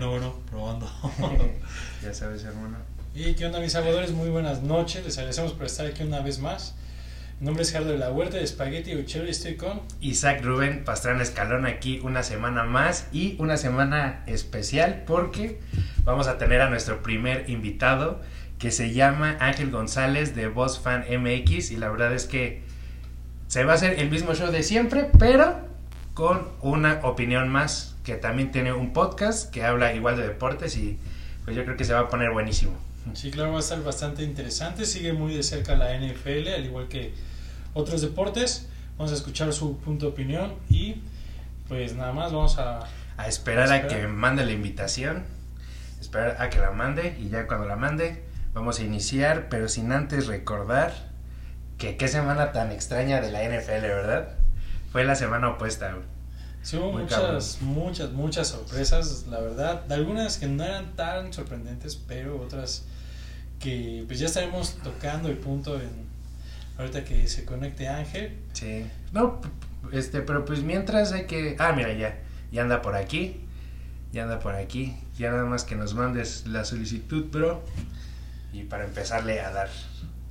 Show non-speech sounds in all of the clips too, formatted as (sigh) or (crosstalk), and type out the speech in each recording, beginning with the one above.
Bueno, bueno, probando. (laughs) ya sabes, hermano. ¿Y qué onda, mis salvadores? Muy buenas noches. Les agradecemos por estar aquí una vez más. Mi nombre es Gerardo de la Huerta de Spaghetti Uchero y estoy con Isaac Rubén Pastrana Escalón aquí una semana más y una semana especial porque vamos a tener a nuestro primer invitado que se llama Ángel González de Boss Fan MX y la verdad es que se va a hacer el mismo show de siempre, pero con una opinión más que también tiene un podcast que habla igual de deportes y pues yo creo que se va a poner buenísimo. Sí, claro, va a estar bastante interesante. Sigue muy de cerca la NFL, al igual que otros deportes. Vamos a escuchar su punto de opinión y pues nada más vamos a... A esperar a, esperar. a que mande la invitación, esperar a que la mande y ya cuando la mande vamos a iniciar, pero sin antes recordar que qué semana tan extraña de la NFL, ¿verdad? Fue la semana opuesta. Sí, hubo Muy muchas, cabrón. muchas, muchas sorpresas, la verdad. De algunas que no eran tan sorprendentes, pero otras que pues ya estaremos tocando el punto en ahorita que se conecte Ángel. Sí. No, este, pero pues mientras hay que. Ah, mira, ya. Ya anda por aquí. Ya anda por aquí. Ya nada más que nos mandes la solicitud, bro. Y para empezarle a dar.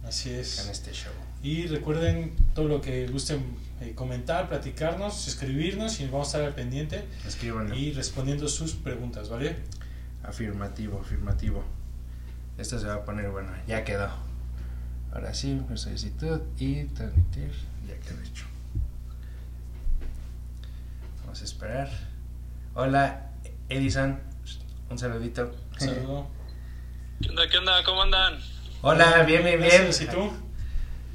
Así es. En este show. Y recuerden todo lo que gusten eh, comentar, platicarnos, escribirnos y vamos a estar al pendiente. Escríbanlo. Y respondiendo sus preguntas, ¿vale? Afirmativo, afirmativo. Esto se va a poner bueno, ya quedó. Ahora sí, solicitud y transmitir, ya quedó hecho. Vamos a esperar. Hola, Edison, un saludito. Un saludo. ¿Qué onda, qué onda? ¿Cómo andan? Hola, bien, bien, bien. ¿Y tú?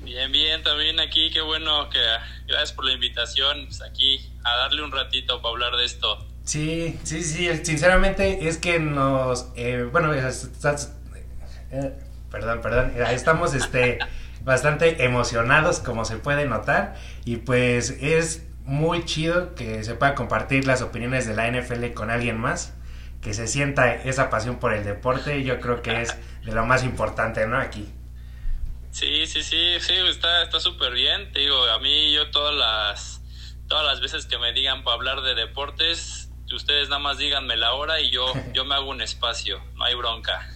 Bien, bien, también aquí, qué bueno que gracias por la invitación, pues aquí a darle un ratito para hablar de esto. Sí, sí, sí, sinceramente es que nos, eh, bueno, estás, eh, perdón, perdón, estamos este, (laughs) bastante emocionados como se puede notar y pues es muy chido que se pueda compartir las opiniones de la NFL con alguien más, que se sienta esa pasión por el deporte, yo creo que es de lo más importante, ¿no? Aquí. Sí, sí, sí, sí, está está súper bien. Te digo, a mí yo todas las todas las veces que me digan para hablar de deportes, ustedes nada más díganme la hora y yo (laughs) yo me hago un espacio, no hay bronca.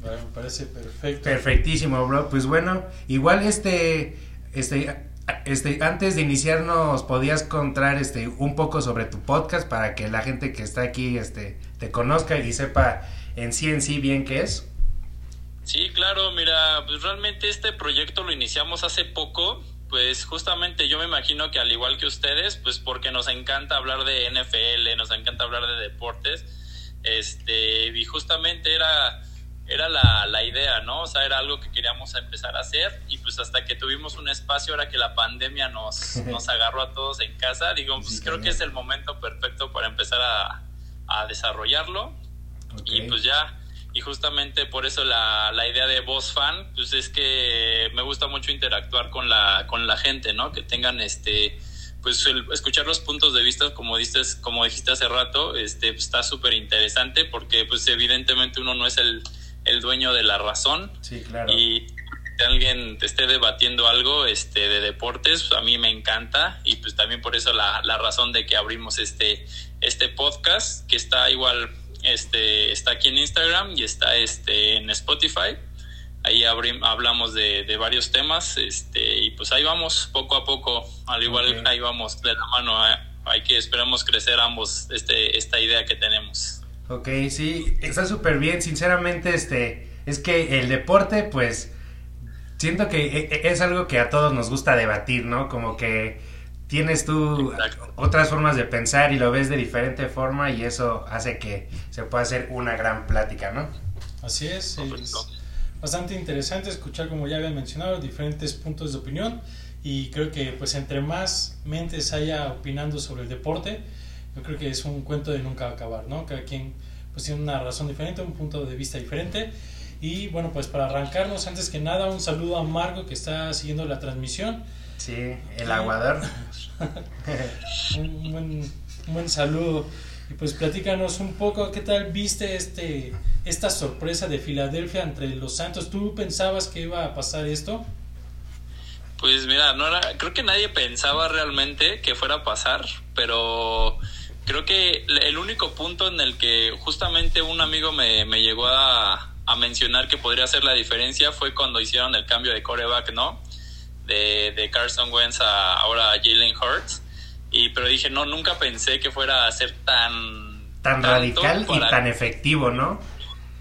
Bueno, me parece perfecto. Perfectísimo, bro. Pues bueno, igual este este este antes de iniciar nos podías contar este un poco sobre tu podcast para que la gente que está aquí este te conozca y sepa en sí en sí bien qué es. Sí, claro, mira, pues realmente este proyecto lo iniciamos hace poco, pues justamente yo me imagino que al igual que ustedes, pues porque nos encanta hablar de NFL, nos encanta hablar de deportes, este, y justamente era, era la, la idea, ¿no? O sea, era algo que queríamos empezar a hacer y pues hasta que tuvimos un espacio, ahora que la pandemia nos, (laughs) nos agarró a todos en casa, digo, pues sí, creo que es el momento perfecto para empezar a, a desarrollarlo okay. y pues ya y justamente por eso la, la idea de Voz Fan, pues es que me gusta mucho interactuar con la, con la gente, ¿no? Que tengan este, pues el, escuchar los puntos de vista, como dijiste, como dijiste hace rato, este, pues está súper interesante porque pues evidentemente uno no es el, el dueño de la razón. Sí, claro. Y que alguien te esté debatiendo algo este, de deportes, pues a mí me encanta y pues también por eso la, la razón de que abrimos este, este podcast, que está igual este está aquí en Instagram y está este en Spotify. Ahí abrim, hablamos de, de, varios temas este y pues ahí vamos poco a poco. Al igual okay. ahí vamos de la mano hay que esperamos crecer ambos este esta idea que tenemos. Ok sí está súper bien sinceramente este es que el deporte pues siento que es algo que a todos nos gusta debatir no como que tienes tú Exacto. otras formas de pensar y lo ves de diferente forma y eso hace que se pueda hacer una gran plática, ¿no? Así es, es bastante interesante escuchar, como ya habían mencionado, diferentes puntos de opinión y creo que pues entre más mentes haya opinando sobre el deporte, yo creo que es un cuento de nunca acabar, ¿no? Cada quien pues tiene una razón diferente, un punto de vista diferente y bueno, pues para arrancarnos, antes que nada, un saludo a Marco que está siguiendo la transmisión. Sí, el aguador. (laughs) un, buen, un buen saludo. Y pues platícanos un poco, ¿qué tal viste este esta sorpresa de Filadelfia entre los Santos? ¿Tú pensabas que iba a pasar esto? Pues mira, no era, creo que nadie pensaba realmente que fuera a pasar, pero creo que el único punto en el que justamente un amigo me, me llegó a, a, mencionar que podría hacer la diferencia fue cuando hicieron el cambio de coreback, ¿no? De, de Carson Wentz a ahora Jalen Hurts. Y, pero dije, no, nunca pensé que fuera a ser tan... Tan radical y tan efectivo, ¿no?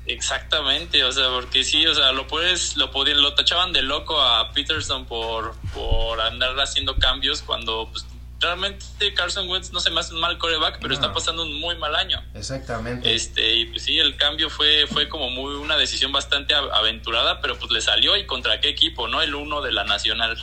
Exactamente, o sea, porque sí, o sea, lo puedes, lo podían, lo tachaban de loco a Peterson por, por andar haciendo cambios cuando pues, realmente Carson Wentz no se me hace un mal coreback, pero está pasando un muy mal año. Exactamente. Este, y pues sí, el cambio fue, fue como muy una decisión bastante aventurada, pero pues le salió y contra qué equipo, ¿no? El uno de la Nacional.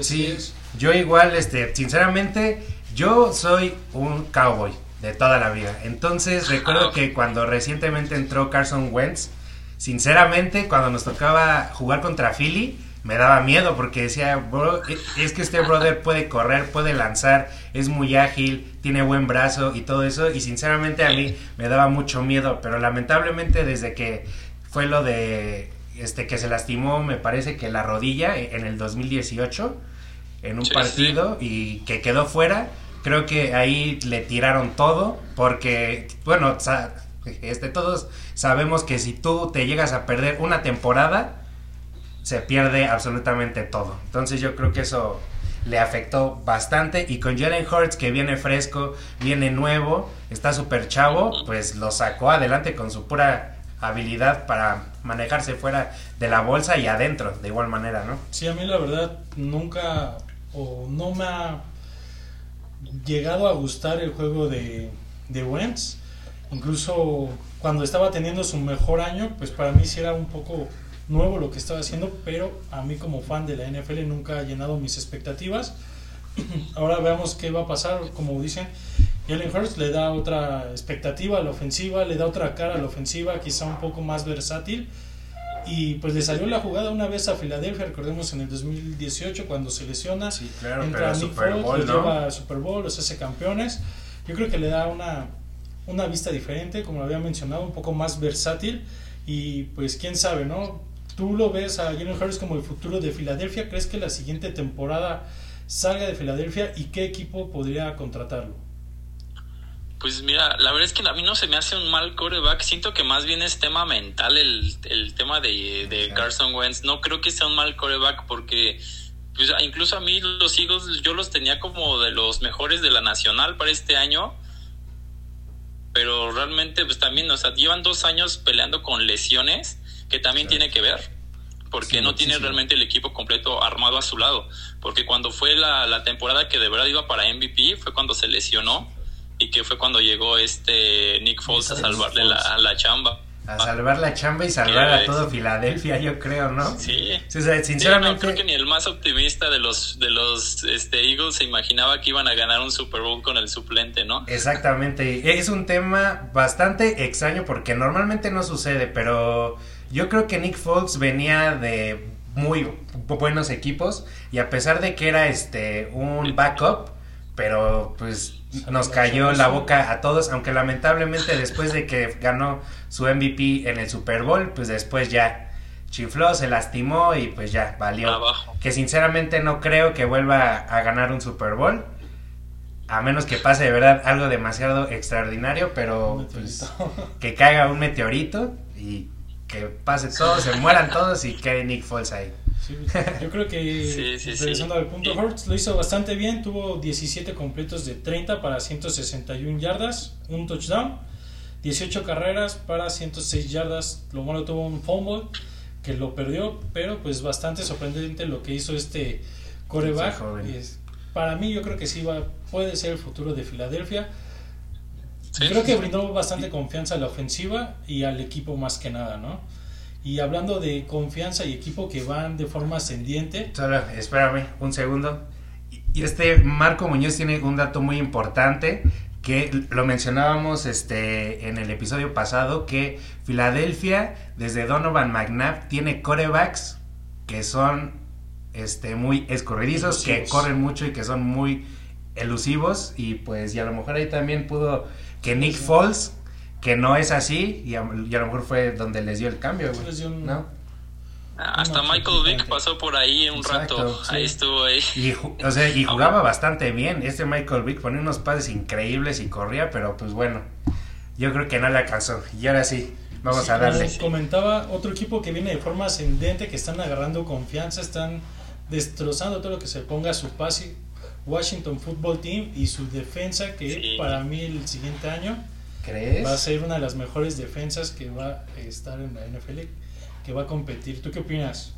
Sí, yo igual, este, sinceramente, yo soy un cowboy de toda la vida. Entonces recuerdo que cuando recientemente entró Carson Wentz, sinceramente, cuando nos tocaba jugar contra Philly, me daba miedo porque decía, bro, es que este brother puede correr, puede lanzar, es muy ágil, tiene buen brazo y todo eso. Y sinceramente a mí me daba mucho miedo, pero lamentablemente desde que fue lo de este que se lastimó, me parece que la rodilla en el 2018 en un partido y que quedó fuera, creo que ahí le tiraron todo porque bueno, este todos sabemos que si tú te llegas a perder una temporada se pierde absolutamente todo. Entonces yo creo que eso le afectó bastante y con Jalen Hurts que viene fresco, viene nuevo, está súper chavo, pues lo sacó adelante con su pura habilidad para manejarse fuera de la bolsa y adentro, de igual manera, ¿no? Sí, a mí la verdad nunca o no me ha llegado a gustar el juego de, de Wentz. Incluso cuando estaba teniendo su mejor año, pues para mí sí era un poco nuevo lo que estaba haciendo, pero a mí como fan de la NFL nunca ha llenado mis expectativas. (clears throat) Ahora veamos qué va a pasar, como dicen, Jalen Hurts le da otra expectativa a la ofensiva, le da otra cara a la ofensiva, quizá un poco más versátil. Y pues le salió la jugada una vez a Filadelfia, recordemos en el 2018 cuando se lesiona, sí, claro, entra a Nick Super Bowl, lleva a Super Bowl, los hace campeones. Yo creo que le da una, una vista diferente, como lo había mencionado, un poco más versátil. Y pues quién sabe, ¿no? ¿Tú lo ves a Jalen Harris como el futuro de Filadelfia? ¿Crees que la siguiente temporada salga de Filadelfia y qué equipo podría contratarlo? Pues mira, la verdad es que a mí no se me hace un mal coreback. Siento que más bien es tema mental el, el tema de, de Carson Wentz. No creo que sea un mal coreback porque pues, incluso a mí los Eagles yo los tenía como de los mejores de la nacional para este año. Pero realmente pues también, o sea, llevan dos años peleando con lesiones que también tiene que ver, porque no tiene realmente el equipo completo armado a su lado, porque cuando fue la, la, temporada que de verdad iba para MVP fue cuando se lesionó y que fue cuando llegó este Nick Foles a salvarle la, la chamba. A salvar la chamba y salvar a todo Filadelfia, yo creo, ¿no? Sí. sinceramente. creo que ni el más optimista de los de los este, Eagles se imaginaba que iban a ganar un Super Bowl con el suplente, ¿no? Exactamente. Es un tema bastante extraño porque normalmente no sucede, pero yo creo que Nick Foles venía de muy buenos equipos y a pesar de que era este un backup, pero pues nos cayó la boca a todos, aunque lamentablemente (laughs) después de que ganó su MVP en el Super Bowl, pues después ya chifló, se lastimó y pues ya valió. Que sinceramente no creo que vuelva a ganar un Super Bowl. A menos que pase de verdad algo demasiado extraordinario, pero pues, (laughs) que caiga un meteorito y que pase todo, se mueran todos y quede Nick Foles ahí. Yo creo que (laughs) regresando al punto, Hurts lo hizo bastante bien, tuvo 17 completos de 30 para 161 yardas, un touchdown, 18 carreras para 106 yardas, lo malo tuvo un fumble que lo perdió, pero pues bastante sorprendente lo que hizo este coreback. para mí yo creo que sí va, puede ser el futuro de Filadelfia. Creo que brindó bastante confianza a la ofensiva y al equipo más que nada, ¿no? Y hablando de confianza y equipo que van de forma ascendiente. Solo, espérame un segundo. Y este Marco Muñoz tiene un dato muy importante que lo mencionábamos este en el episodio pasado que Filadelfia desde Donovan McNabb tiene corebacks que son este muy escorredizos, que corren mucho y que son muy elusivos y pues y a lo mejor ahí también pudo que Nick Foles, que no es así, y a, lo mejor fue donde les dio el cambio, ¿no? Hasta Michael Vick pasó por ahí un rato. Ahí estuvo ahí. Y, o sea, y (laughs) jugaba bastante bien. Este Michael Vick ponía unos pases increíbles y corría, pero pues bueno, yo creo que no le alcanzó. Y ahora sí, vamos a darle. Como comentaba, otro equipo que viene de forma ascendente, que están agarrando confianza, están destrozando todo lo que se ponga a su pase. Washington Football Team y su defensa, que para mí el siguiente año ¿Crees? va a ser una de las mejores defensas que va a estar en la NFL que va a competir. ¿Tú qué opinas?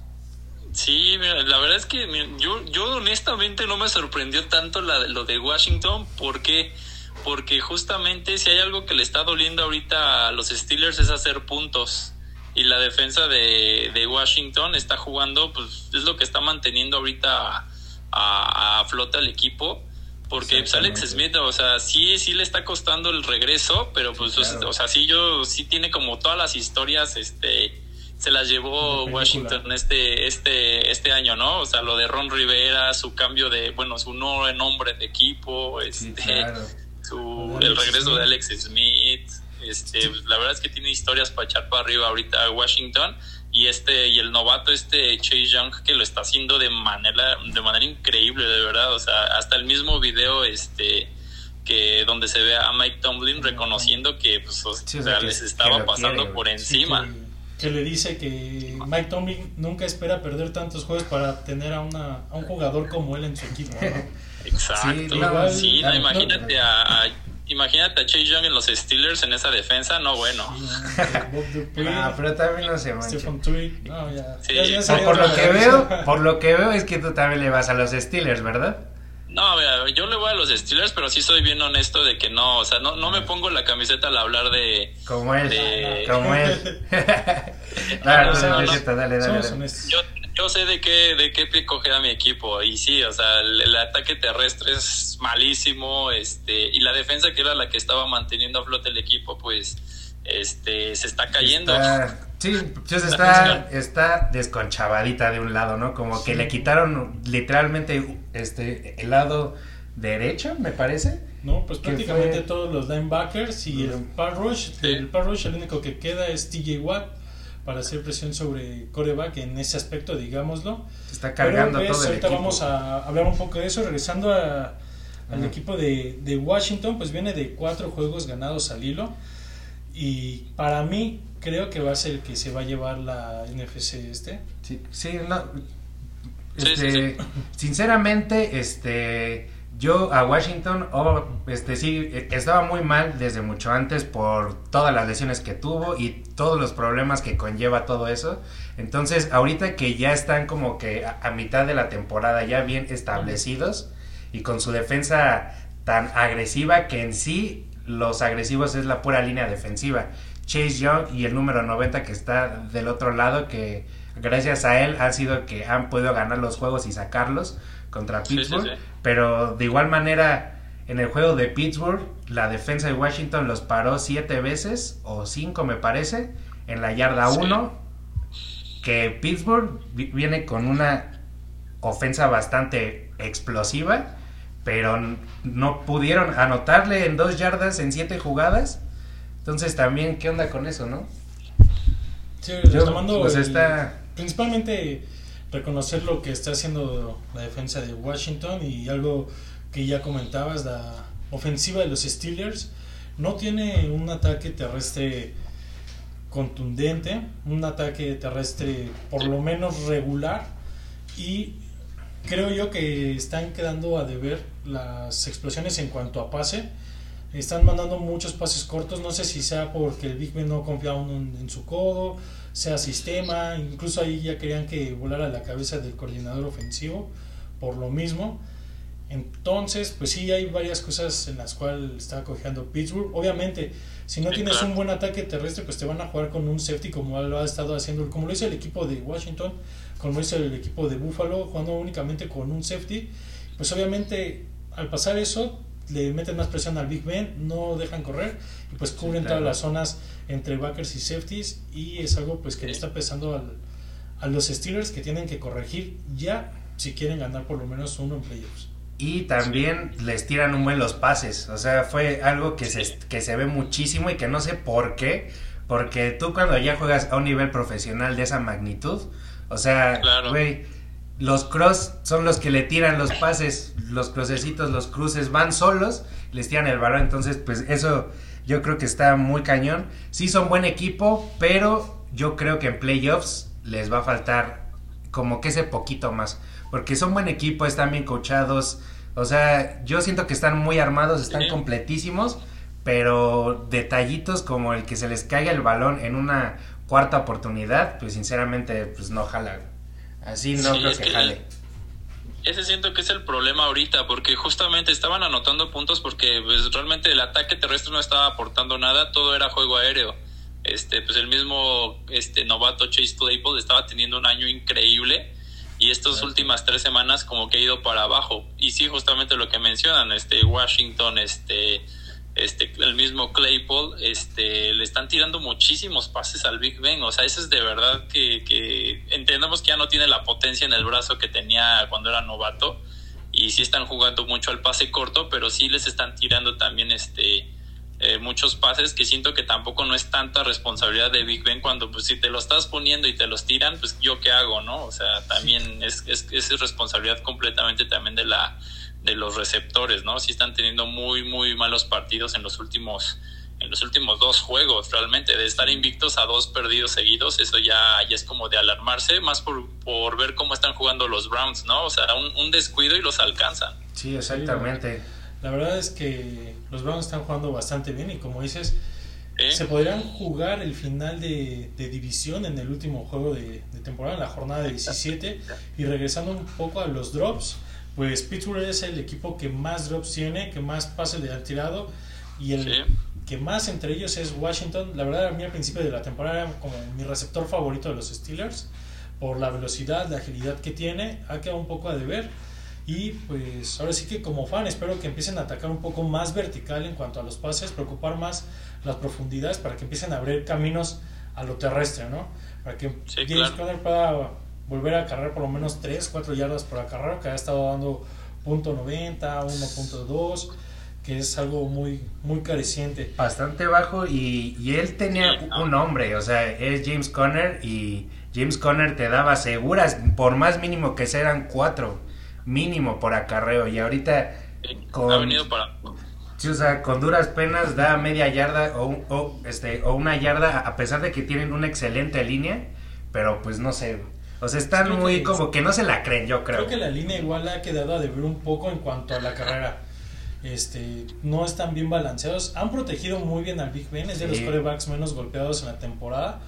Sí, mira, la verdad es que yo, yo honestamente no me sorprendió tanto la, lo de Washington porque porque justamente si hay algo que le está doliendo ahorita a los Steelers es hacer puntos y la defensa de, de Washington está jugando, pues es lo que está manteniendo ahorita a, a, flota el equipo. Porque pues, Alex Smith, o sea, sí, sí le está costando el regreso, pero pues, o sea, sí, yo, sí tiene como todas las historias, este, se las llevó Washington este este este año, ¿no? O sea, lo de Ron Rivera, su cambio de, bueno, su nuevo nombre de equipo, este, su, el regreso de Alex Smith, este, la verdad es que tiene historias para echar para arriba ahorita Washington y este y el novato este Chase Young que lo está haciendo de manera de manera increíble, de verdad, o sea, hasta el mismo video este que donde se ve a Mike Tomlin reconociendo que pues, o sea, les estaba pasando por encima que le dice que Mike Tomlin nunca espera perder tantos juegos para tener a, una, a un jugador como él en su equipo. (laughs) Exacto. Sí, no, imagínate a, imagínate a Chase Young en los Steelers en esa defensa, no bueno. (laughs) ah, pero también no se mancha. No, ya, ya, por lo que veo, (laughs) por lo que veo es que tú también le vas a los Steelers, ¿verdad? No, yo le voy a los Steelers, pero sí soy bien honesto de que no, o sea, no, no me pongo la camiseta al hablar de... Como él, como él. dale, dale, dale. Yo, yo sé de qué, de qué pie coge a mi equipo y sí, o sea, el, ataque terrestre es malísimo, este, y la defensa que era la que estaba manteniendo a flote el equipo, pues, este, se está cayendo. Sí, pues está, está desconchavadita de un lado, ¿no? Como que le quitaron literalmente este el lado derecho, me parece. No, pues prácticamente todos los linebackers y el pass rush, el pass rush el único que queda es TJ Watt para hacer presión sobre coreback en ese aspecto, digámoslo. está cargando Pero, pues, todo el ahorita vamos a hablar un poco de eso, regresando a, al equipo de, de Washington, pues viene de cuatro juegos ganados al hilo y para mí creo que va a ser el que se va a llevar la NFC este. Sí, sí, no. Este, Sinceramente, este, yo a Washington, oh, este, sí, estaba muy mal desde mucho antes por todas las lesiones que tuvo y todos los problemas que conlleva todo eso. Entonces, ahorita que ya están como que a, a mitad de la temporada ya bien establecidos y con su defensa tan agresiva que en sí los agresivos es la pura línea defensiva. Chase Young y el número 90 que está del otro lado, que gracias a él han sido que han podido ganar los juegos y sacarlos contra Pittsburgh. Pero de igual manera, en el juego de Pittsburgh, la defensa de Washington los paró siete veces, o cinco me parece, en la yarda 1. Que Pittsburgh viene con una ofensa bastante explosiva, pero no pudieron anotarle en dos yardas en siete jugadas entonces también, ¿qué onda con eso, no? Sí, retomando pues está... principalmente reconocer lo que está haciendo la defensa de Washington y algo que ya comentabas, la ofensiva de los Steelers no tiene un ataque terrestre contundente, un ataque terrestre por lo menos regular y creo yo que están quedando a deber las explosiones en cuanto a pase. Están mandando muchos pases cortos, no sé si sea porque el Big Ben no confía aún en, su codo, sea sistema, incluso ahí ya querían que volara la cabeza del coordinador ofensivo por lo mismo. Entonces, pues sí, hay varias cosas en las cuales está cojeando Pittsburgh. Obviamente, si no tienes un buen ataque terrestre, pues te van a jugar con un safety como lo ha estado haciendo, como lo hizo el equipo de Washington, como lo hizo el equipo de Buffalo, jugando únicamente con un safety. Pues obviamente, al pasar eso, le meten más presión al Big Ben, no dejan correr y pues cubren todas las zonas entre backers y safeties y es algo pues que le está pesando al, a los Steelers que tienen que corregir ya si quieren ganar por lo menos uno en playoffs. Y también les tiran un buen los pases, o sea, fue algo que, se, que se ve muchísimo y que no sé por qué, porque tú cuando ya juegas a un nivel profesional de esa magnitud, O sea, güey, los cross son los que le tiran los pases, los crucecitos, los cruces van solos, les tiran el balón, entonces pues eso yo creo que está muy cañón. Sí son buen equipo, pero yo creo que en playoffs les va a faltar como que ese poquito más, porque son buen equipo, están bien coachados, o sea, yo siento que están muy armados, están completísimos, pero detallitos como el que se les caiga el balón en una cuarta oportunidad, pues sinceramente pues no jala. Así no creo que, jale. Ese siento que es el problema ahorita, porque justamente estaban anotando puntos porque pues, realmente el ataque terrestre no estaba aportando nada, todo era juego aéreo. Este, pues el mismo este novato Chase Claypool estaba teniendo un año increíble y estas últimas tres semanas como que ha ido para abajo. Y sí, justamente lo que mencionan, este Washington, este este, el mismo Claypool, este, le están tirando muchísimos pases al Big Ben. O sea, eso es de verdad que, que entendemos que ya no tiene la potencia en el brazo que tenía cuando era novato. Y sí están jugando mucho al pase corto, pero sí les están tirando también este eh, muchos pases que siento que tampoco no es tanta responsabilidad de Big Ben cuando pues si te lo estás poniendo y te los tiran, pues yo qué hago, ¿no? O sea, también es, es, es responsabilidad completamente también de la de los receptores, ¿no? Sí están teniendo muy, muy malos partidos en los últimos en los últimos dos juegos, realmente, de estar invictos a dos perdidos seguidos, eso ya, ya es como de alarmarse, más por, por ver cómo están jugando los Browns, ¿no? O sea, un, descuido y los alcanzan. Sí, exactamente. La verdad es que los Browns están jugando bastante bien y como dices, se podrían jugar el final de, división en el último juego de, de temporada, en la jornada de 17, (laughs) y regresando un poco a los drops, pues Pittsburgh es el equipo que más drops tiene, que más pases le han tirado y el que más entre ellos es Washington. La verdad, a mí al principio de la temporada era como mi receptor favorito de los Steelers por la velocidad, la agilidad que tiene. Ha quedado un poco a deber. Y pues ahora sí que como fan espero que empiecen a atacar un poco más vertical en cuanto a los pases, preocupar más las profundidades para que empiecen a abrir caminos a lo terrestre, ¿no? Para que James Conner pueda volver a cargar por lo menos 3, 4 yardas por acarreo, que ha estado dando punto .90, 1.2, que es algo muy, muy careciente. Bastante bajo y, y él tenía un nombre, o sea, es James Conner y James Conner te daba seguras, por más mínimo que sean 4, mínimo por acarreo y ahorita con... Ha venido para... Sí, o sea, con duras penas da media yarda o, o, este, o una yarda a pesar de que tienen una excelente línea, pero pues no sé, o sea, están muy como que no se la creen, yo creo. Creo que la línea igual ha quedado a deber un poco en cuanto a la carrera. Este, no están bien balanceados. Han protegido muy bien al Big Ben, es de los quarterbacks menos golpeados en la temporada.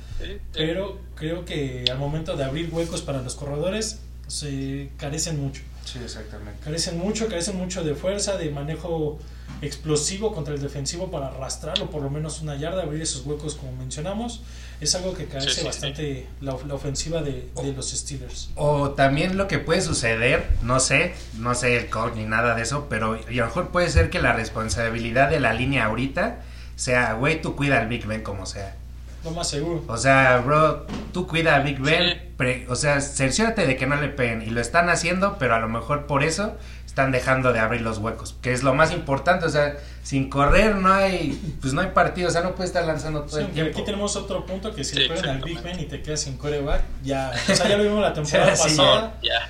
Pero creo que al momento de abrir huecos para los corredores, se carecen mucho. Sí, exactamente. Carecen mucho, carecen mucho de fuerza, de manejo explosivo contra el defensivo para arrastrarlo por lo menos una yarda, abrir esos huecos como mencionamos. Es algo que carece bastante La, ofensiva de, los Steelers. O también lo que puede suceder, no sé, no sé el code ni nada de eso, pero a lo mejor puede ser que la responsabilidad de la línea ahorita sea, güey, tú cuida al Big Ben como sea. Lo más seguro. O sea, bro, tú cuida a Big Ben, o sea, cerciórate de que no le peguen. Y lo están haciendo, pero a lo mejor por eso están dejando de abrir los huecos, que es lo más importante, o sea, sin correr no hay, pues no hay partido, o sea, no puede estar lanzando todo el tiempo. Aquí tenemos otro punto que si sí, al Big Ben y te quedas sin coreback, ya, o sea, ya lo vimos la (laughs) temporada pasada. Ya.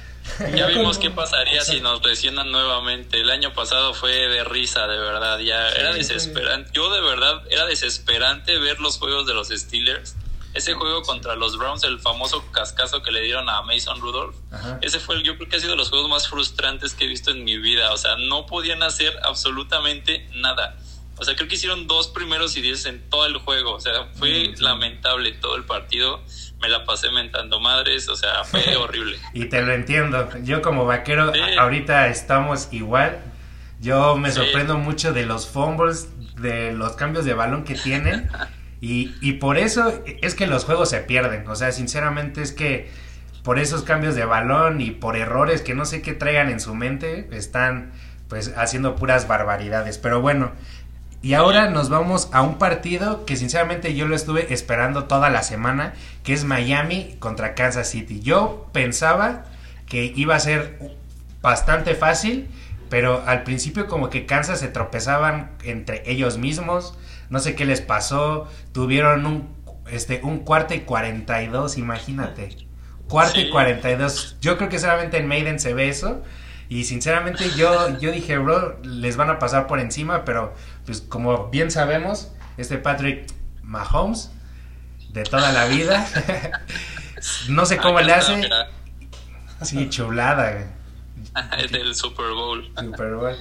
Ya vimos qué pasaría si nos lesionan nuevamente. El año pasado fue de risa, de verdad. Ya era desesperante. Yo de verdad era desesperante ver los juegos de los Steelers ese juego contra los Browns, el famoso cascazo que le dieron a Mason Rudolph, ese fue, yo creo que ha sido de los juegos más frustrantes que he visto en mi vida. O sea, no podían hacer absolutamente nada. O sea, creo que hicieron dos primeros y diez en todo el juego. O sea, fue lamentable todo el partido. Me la pasé mentando madres. O sea, fue (laughs) horrible. y te lo entiendo. Yo como vaquero, ahorita estamos igual. Yo me sorprendo mucho de los fumbles, de los cambios de balón que tienen. (laughs) Y, por eso es que los juegos se pierden. O sea, sinceramente es que por esos cambios de balón y por errores que no sé qué traigan en su mente, están pues haciendo puras barbaridades. Pero bueno, y ahora nos vamos a un partido que sinceramente yo lo estuve esperando toda la semana, que es Miami contra Kansas City. Yo pensaba que iba a ser bastante fácil, pero al principio como que Kansas se tropezaban entre ellos mismos no sé qué les pasó, tuvieron un, este, un cuarto y 42, imagínate. Cuarto y 42. Yo creo que solamente en Maiden se ve eso. Y sinceramente yo, yo dije, bro, les van a pasar por encima, pero pues como bien sabemos, este Patrick Mahomes, de toda la vida, (laughs) no sé cómo le hace. Sí, chulada. (laughs) Del Super Bowl. Super Bowl.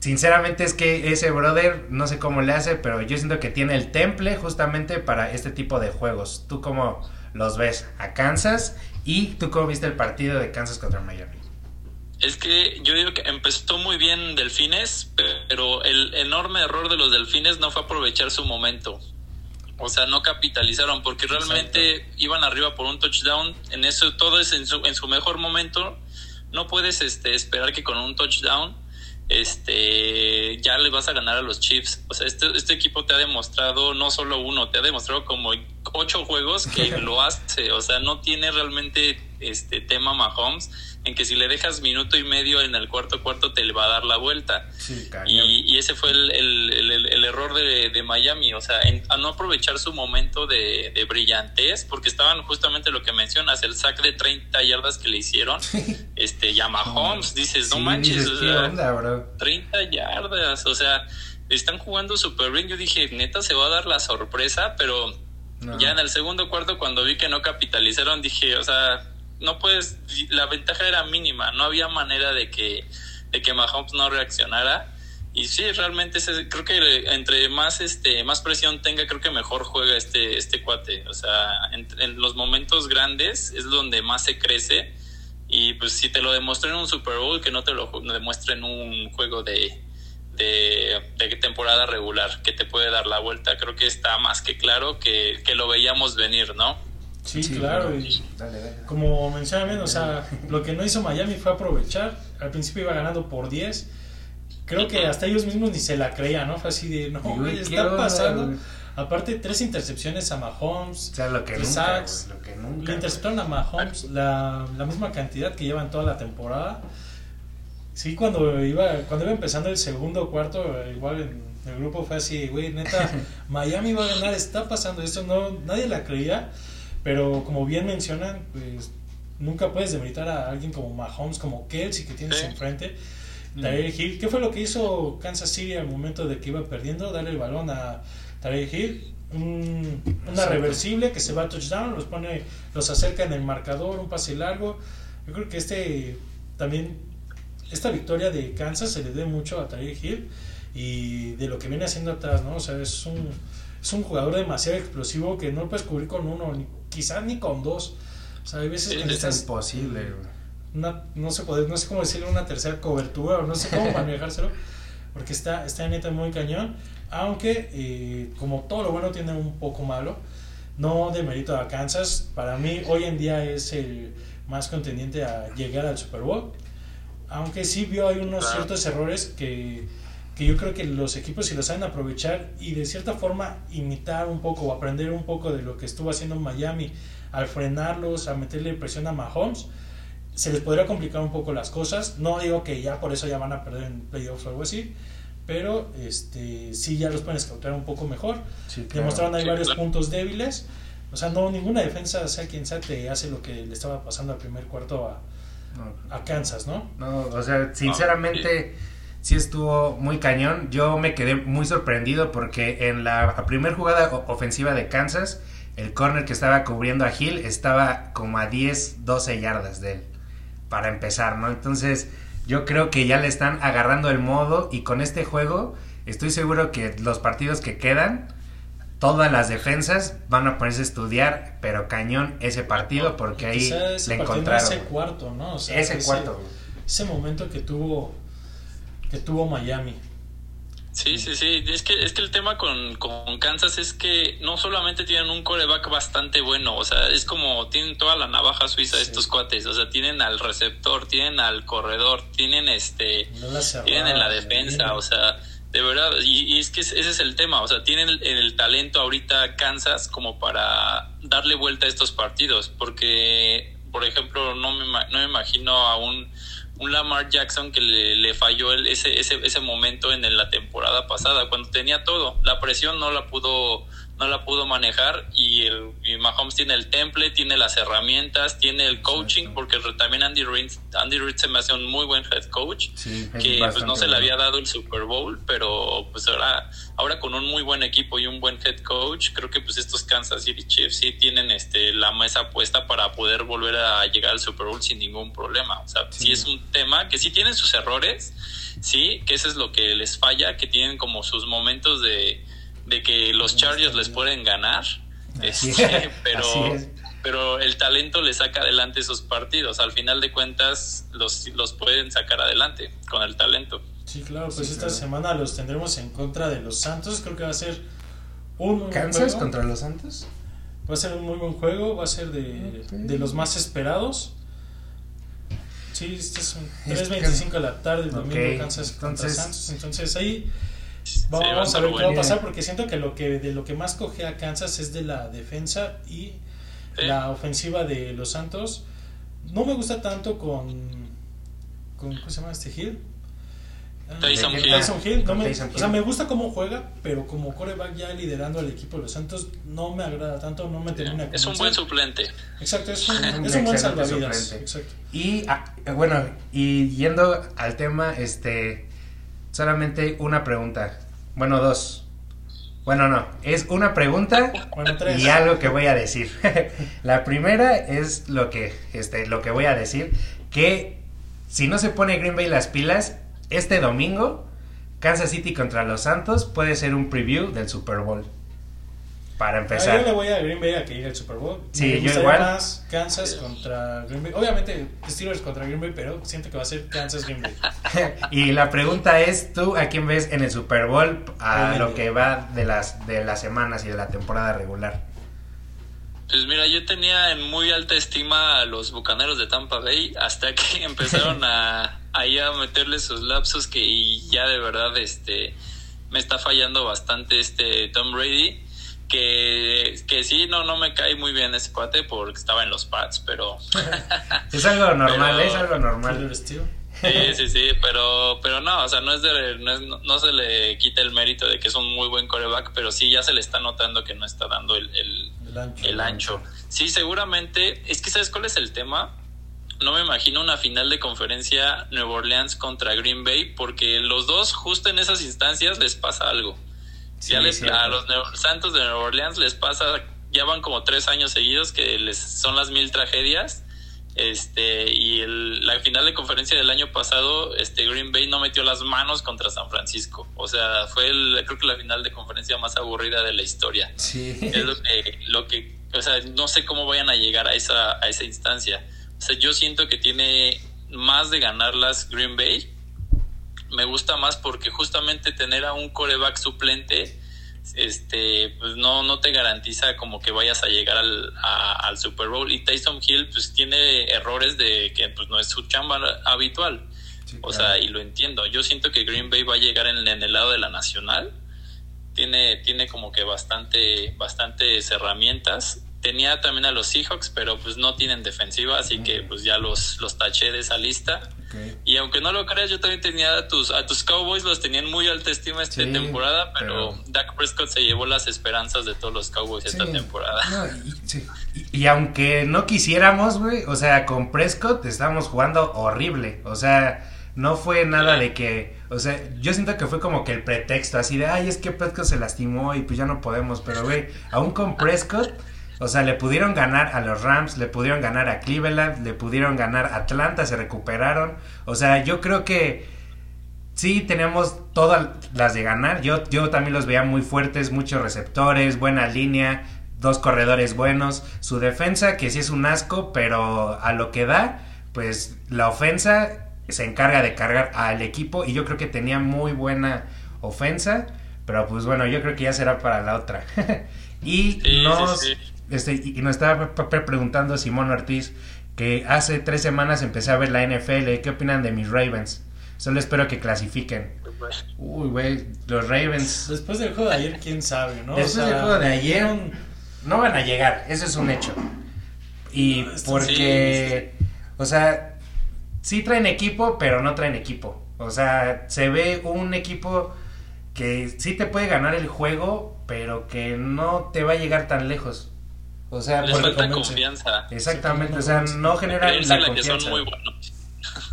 Sinceramente es que ese brother, no sé cómo le hace, pero yo siento que tiene el temple justamente para este tipo de juegos. ¿Tú cómo los ves? A Kansas y tú cómo viste el partido de Kansas contra Miami. Es que yo digo que empezó muy bien Delfines, pero el enorme error de los Delfines no fue aprovechar su momento. O sea, no capitalizaron porque realmente iban arriba por un touchdown. En eso todo es en su, en su mejor momento. No puedes este, esperar que con un touchdown este ya le vas a ganar a los Chiefs. O sea, este, este equipo te ha demostrado no solo uno, te ha demostrado como ocho juegos que (laughs) lo hace. O sea, no tiene realmente este tema Mahomes en que si le dejas minuto y medio en el cuarto cuarto te le va a dar la vuelta. y, ese fue el, el, error de, de, Miami, o sea, a no aprovechar su momento de, de, brillantez, porque estaban justamente lo que mencionas, el sack de 30 yardas que le hicieron, este, llama Holmes, dices, no manches, o sea, 30 yardas, o sea, están jugando super bien, yo dije, neta se va a dar la sorpresa, pero... Ya en el segundo cuarto, cuando vi que no capitalizaron, dije, o sea, no puedes, la ventaja era mínima, no había manera de que, de que Mahomes no reaccionara. Y sí, realmente creo que entre más este más presión tenga, creo que mejor juega este este cuate. O sea, en, los momentos grandes es donde más se crece. Y pues si te lo demostró en un Super Bowl, que no te lo demuestre en un juego de, de, de, temporada regular, que te puede dar la vuelta. Creo que está más que claro que, que lo veíamos venir, ¿no? Sí, claro. Y Como mencionaban, o sea, lo que no hizo Miami fue aprovechar. Al principio iba ganando por 10. Creo que hasta ellos mismos ni se la creían, ¿no? Fue así de, no, güey, está pasando. Aparte, tres intercepciones a Mahomes. O sea, lo que, nunca, lo que nunca. Le interceptaron a Mahomes la, la misma cantidad que llevan toda la temporada. Sí, cuando iba, cuando iba empezando el segundo cuarto, igual en el grupo fue así, güey, neta, (laughs) Miami va a ganar, está pasando esto, no, nadie la creía. Pero como bien mencionan, pues nunca puedes demeritar a alguien como Mahomes, como Kelsey que tienes enfrente. Tarek Hill, ¿qué fue lo que hizo Kansas City al momento de que iba perdiendo? Darle el balón a Tarek Hill, una reversible que se va a touchdown, los pone, los acerca en el marcador, un pase largo. Yo creo que este también esta victoria de Kansas se le debe mucho a Tarek Hill y de lo que viene haciendo atrás, ¿no? O sea, es un, es un jugador demasiado explosivo que no lo puedes cubrir con uno ni quizás ni con dos. O sea, hay veces que es imposible. no se puede, no sé cómo decirle una tercera cobertura o no sé cómo (laughs) manejárselo, porque está, está neta muy cañón. Aunque, eh, como todo lo bueno tiene un poco malo, no de mérito a Kansas. Para mí, hoy en día es el más contendiente a llegar al Super Bowl. Aunque sí vio hay unos ciertos errores que que yo creo que los equipos si lo saben aprovechar y de cierta forma imitar un poco o aprender un poco de lo que estuvo haciendo Miami al frenarlos, a meterle presión a Mahomes, se les podría complicar un poco las cosas. No digo que ya por eso ya van a perder en playoffs o algo así, pero este sí ya los pueden escautar un poco mejor. Demostraron hay varios puntos débiles. O sea, no ninguna defensa, sea quien sea, te hace lo que le estaba pasando al primer cuarto a, a Kansas, ¿no? No, o sea, sinceramente sí estuvo muy cañón. Yo me quedé muy sorprendido porque en la primera jugada ofensiva de Kansas, el corner que estaba cubriendo a Hill estaba como a 10, 12 yardas de él, para empezar, ¿no? Entonces, yo creo que ya le están agarrando el modo y con este juego estoy seguro que los partidos que quedan, todas las defensas van a ponerse a estudiar, pero cañón ese partido porque ahí le encontraron. Ese cuarto, ¿no? ese cuarto. Ese momento que tuvo que tuvo Miami. Sí, sí, sí. Es que, es que el tema con, con Kansas es que no solamente tienen un coreback bastante bueno, o sea, es como tienen toda la navaja suiza estos cuates, o sea, tienen al receptor, tienen al corredor, tienen este, tienen en la defensa, o sea, de verdad, y, es que ese es el tema, o sea, tienen el, el, talento ahorita Kansas como para darle vuelta a estos partidos, porque, por ejemplo, no me, no me imagino a un un Lamar Jackson que le, falló el, ese, ese, ese momento en la temporada pasada, cuando tenía todo. La presión no la pudo no la pudo manejar y, el, y Mahomes tiene el temple, tiene las herramientas, tiene el coaching, porque también Andy Reid, Andy Reid se me hace un muy buen head coach, que pues no se le había dado el Super Bowl, pero pues ahora, ahora con un muy buen equipo y un buen head coach, creo que pues estos Kansas City Chiefs sí tienen este la mesa puesta para poder volver a llegar al Super Bowl sin ningún problema. O sea, sí, es un tema que sí tienen sus errores, sí, que eso es lo que les falla, que tienen como sus momentos de de que los Chargers les pueden ganar, este, (laughs) pero, pero el talento le saca adelante esos partidos. Al final de cuentas, los, los pueden sacar adelante con el talento. Sí, claro, pues esta semana los tendremos en contra de los Santos. Creo que va a ser un muy ¿Kansas contra los Santos? Va a ser un muy buen juego, va a ser de, de los más esperados. Sí, este es un 3.25 de la tarde, domingo Kansas contra Santos. Entonces ahí Vamos a ver qué va a pasar porque siento que lo que de lo que más coge a Kansas es de la defensa y la ofensiva de los Santos. No me gusta tanto con, con ¿cómo se llama este Hill? Ah, Tyson Hill. o sea, me gusta cómo juega, pero como coreback ya liderando al equipo de los Santos no me agrada tanto, no me termina Es un buen suplente. Exacto, es (laughs) un, es un buen salvavidas. Y ah, bueno, y yendo al tema, este solamente una pregunta. Bueno, dos. Bueno, no, es una pregunta y algo que voy a decir. (laughs) la primera es lo que, este, lo que voy a decir, que si no se pone Green Bay las pilas, este domingo, Kansas City contra los Santos puede ser un preview del Super Bowl. Para empezar. Ah, yo le voy a Green Bay a que llegue el Super Bowl. Sí, yo igual. más Kansas contra Green Bay. Obviamente Steelers contra Green Bay, pero siento que va a ser Kansas Green Bay. (laughs) y la pregunta es, ¿tú a quién ves en el Super Bowl a lo que va de las de las semanas y de la temporada regular? Pues mira, yo tenía en muy alta estima a los Bucaneros de Tampa Bay hasta que (laughs) empezaron a ahí a meterle sus lapsos que ya de verdad este me está fallando bastante este Tom Brady que, que sí, no, no me cae muy bien ese cuate porque estaba en los pads, pero... (laughs) es algo normal, es algo normal. Sí, sí, sí, pero, pero no, o sea, no, es de, no, se le quita el mérito de que es un muy buen coreback, pero sí ya se le está notando que no está dando el, el, ancho, Sí, seguramente, es que ¿sabes cuál es el tema? No me imagino una final de conferencia Nueva Orleans contra Green Bay, porque los dos justo en esas instancias les pasa algo ya les, a los Santos de Nueva Orleans les pasa, ya van como tres años seguidos que les son las mil tragedias. Este, y el, la final de conferencia del año pasado, este Green Bay no metió las manos contra San Francisco. O sea, fue el, creo que la final de conferencia más aburrida de la historia. Sí. Es lo que, lo que, o sea, no sé cómo vayan a llegar a esa, a esa instancia. O sea, yo siento que tiene más de ganarlas Green Bay me gusta más porque justamente tener a un coreback suplente este pues no no te garantiza como que vayas a llegar al, al Super Bowl. Y Tyson Hill pues tiene errores de que pues no es su chamba habitual. O sea y lo entiendo. Yo siento que Green Bay va a llegar en, en, el lado de la nacional. Tiene tiene como que bastante bastantes herramientas tenía también a los Seahawks pero pues no tienen defensiva así que pues ya los los taché de esa lista. Y aunque no lo creas, yo también tenía a tus, a tus Cowboys, los tenían muy alta estima esta temporada, pero, Dak Prescott se llevó las esperanzas de todos los Cowboys esta temporada. (laughs) y, aunque no quisiéramos, güey, o sea, con Prescott estamos jugando horrible. O sea, no fue nada de que, o sea, yo siento que fue como que el pretexto, así de, ay, es que Prescott se lastimó y pues ya no podemos, pero güey, aún con Prescott o sea, le pudieron ganar a los Rams, le pudieron ganar a Cleveland, le pudieron ganar a Atlanta, se recuperaron. O sea, yo creo que sí tenemos todas las de ganar. Yo, yo también los veía muy fuertes, muchos receptores, buena línea, dos corredores buenos. Su defensa, que sí es un asco, pero a lo que da, pues la ofensa se encarga de cargar al equipo y yo creo que tenía muy buena ofensa. Pero pues bueno, yo creo que ya será para la otra. (laughs) y nos, este, y nos estaba preguntando Simón Ortiz que hace tres semanas empecé a ver la NFL. ¿Qué opinan de mis Ravens? Solo espero que clasifiquen. Uy, güey, los Ravens. Después del juego de ayer, quién sabe, ¿no? Después del juego de ayer, no van a llegar. Eso es un hecho. Y porque, o sea, sí traen equipo, pero no traen equipo. O sea, se ve un equipo que sí te puede ganar el juego, pero que no te va a llegar tan lejos. O sea, Les falta confianza. Exactamente, o sea, no generan la confianza. son muy buenos.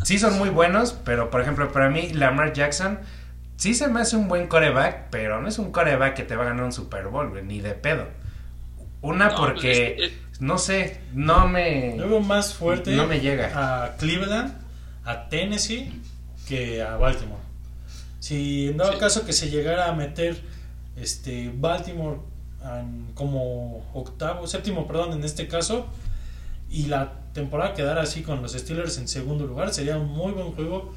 Sí son muy buenos, pero por ejemplo, para mí Lamar Jackson sí se me hace un buen coreback, pero no es un coreback que te va a ganar un Super Bowl, ni de pedo. Una pues, porque, no sé, no me... Luego más fuerte no me llega. a Cleveland, a Tennessee, que a Baltimore. Si en dado caso que se llegara a meter este Baltimore como octavo, séptimo, perdón, en este caso, y la temporada quedara así con los Steelers en segundo lugar, sería un muy buen juego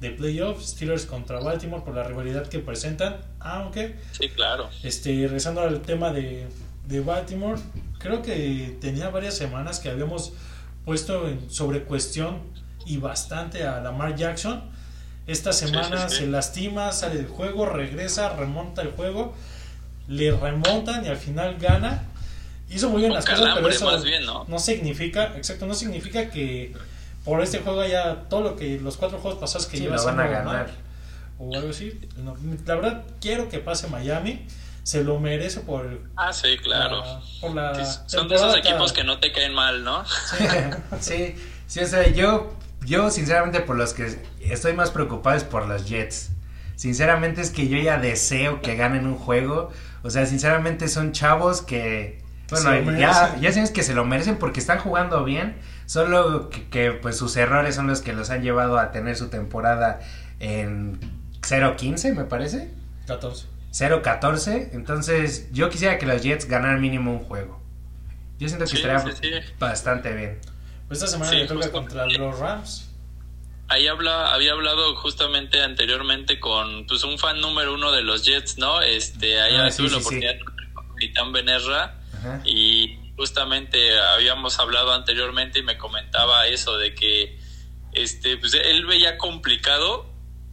de playoffs, Steelers contra Baltimore por la rivalidad que presentan, aunque sí, claro. Este, regresando al tema de, de Baltimore, creo que tenía varias semanas que habíamos puesto en, sobre cuestión y bastante a Lamar Jackson. Esta semana se lastima, sale del juego, regresa, remonta el juego, le remontan y al final gana. Hizo muy bien las cosas, pero eso ¿no? significa, exacto, no significa que por este juego ya todo lo que los cuatro juegos pasados que sí, lleva van a ganar o algo así. la verdad quiero que pase Miami. Se lo merece por Ah, sí, claro. por la son de esos equipos que no te caen mal, ¿no? (laughs) Sí, sí, o sea, yo yo sinceramente por los que estoy más preocupado es por los Jets. Sinceramente es que yo ya deseo que ganen un juego. O sea, sinceramente son chavos que bueno, ya, ya sabes que se lo merecen porque están jugando bien, solo que, pues sus errores son los que los han llevado a tener su temporada en 0-15, me parece. 14. 0-14, entonces yo quisiera que los Jets ganaran mínimo un juego. Yo siento que estaría bastante bien. Pues esta semana le toca contra los Rams. Ahí habla, había hablado justamente anteriormente con pues un fan número uno de los Jets, ¿no? Este, ahí ah, tuve la oportunidad con Capitán Benerra y justamente habíamos hablado anteriormente y me comentaba eso de que este pues él veía complicado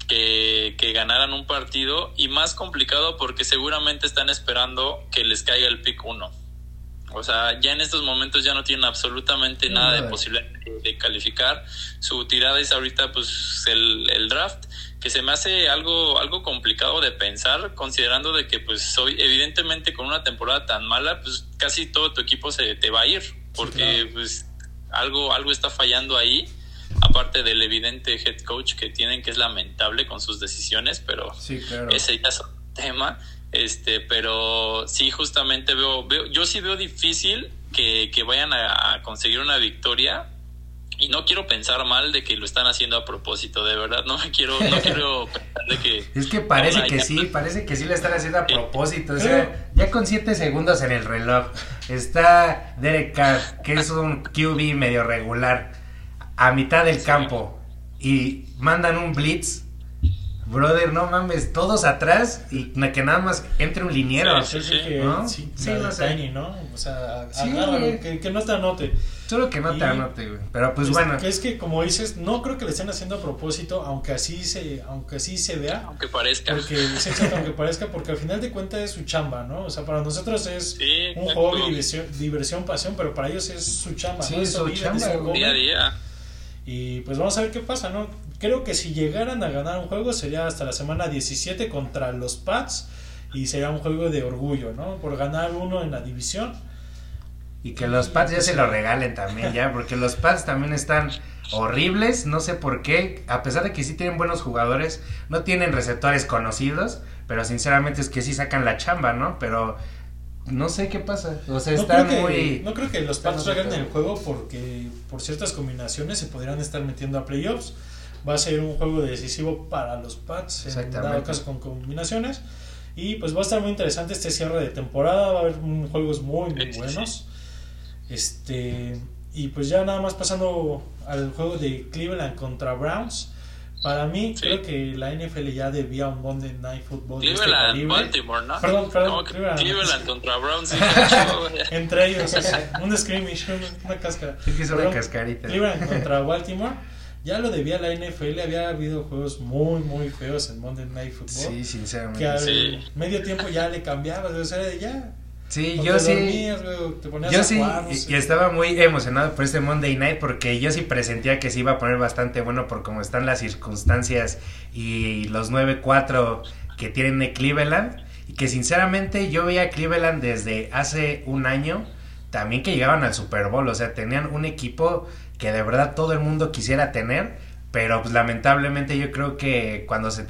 que, que, ganaran un partido y más complicado porque seguramente están esperando que les caiga el pick 1. O sea, ya en estos momentos ya no tienen absolutamente nada de posibilidad de, calificar. Su tirada es ahorita pues el, el draft que se me hace algo algo complicado de pensar considerando de que pues soy evidentemente con una temporada tan mala pues casi todo tu equipo se te va a ir porque pues algo algo está fallando ahí aparte del evidente head coach que tienen que es lamentable con sus decisiones pero ese ya es otro tema este pero sí justamente veo veo yo sí veo difícil que, que vayan a conseguir una victoria. Y no quiero pensar mal de que lo están haciendo a propósito, de verdad, no me quiero, no (laughs) quiero pensar de que... Es que parece que sí, parece que sí lo están haciendo a propósito, o sea, ya con 7 segundos en el reloj está Derek Carr, que es un QB medio regular, a mitad del campo, y mandan un blitz brother, no mames, todos atrás y que nada más entre un liniero. Sí, sí, sí, ¿no? sí, sí no sé. ¿no? O sea, agárralo, que, que, no te anote. Solo que no te anote, güey. Pero pues bueno. Que es que como dices, no creo que le estén haciendo a propósito, aunque así se, aunque así se vea. Aunque parezca. Porque, (laughs) aunque parezca, porque al final de cuentas es su chamba, ¿no? O sea, para nosotros es un hobby, diversión, diversión, pasión, pero para ellos es su chamba, sí, ¿no? Es su chamba, día a día. Y pues vamos a ver qué pasa, ¿no? Creo que si llegaran a ganar un juego sería hasta la semana 17 contra los Pats y sería un juego de orgullo, ¿no? Por ganar uno en la división. Y que los Pats ya se lo regalen también, ya, (laughs) porque los Pats también están horribles, no sé por qué, a pesar de que sí tienen buenos jugadores, no tienen receptores conocidos, pero sinceramente es que sí sacan la chamba, ¿no? Pero no sé qué pasa. O sea, no creo que, muy. No creo que los Pats hagan el juego porque por ciertas combinaciones se podrían estar metiendo a playoffs. Va a ser un juego decisivo para los Pats, en dado caso con combinaciones. Y pues va a estar muy interesante este cierre de temporada. Va a haber juegos muy, muy buenos. Este. Y pues ya nada más pasando al juego de Cleveland contra Browns. Para mí, creo que la NFL ya debía un Monday Night Football. Cleveland, este Baltimore, ¿no? Perdón, perdón. Cleveland, Cleveland contra Browns. (laughs) Entre ellos, un scrimmage, una cáscara. una cascarita. Cleveland contra Baltimore. Ya lo debía la NFL, había habido juegos muy, muy feos en Monday Night Football. Sí, sinceramente. Que al sí. medio tiempo ya le cambiabas, o sea, ya Sí, yo sí. yo sí, y, estaba muy emocionado por este Monday Night porque yo sí presentía que se iba a poner bastante bueno por cómo están las circunstancias y los 9-4 que tienen de Cleveland. y que sinceramente yo veía a Cleveland desde hace un año también que llegaban al Super Bowl, o sea, tenían un equipo que de verdad todo el mundo quisiera tener, pero pues lamentablemente yo creo que cuando se,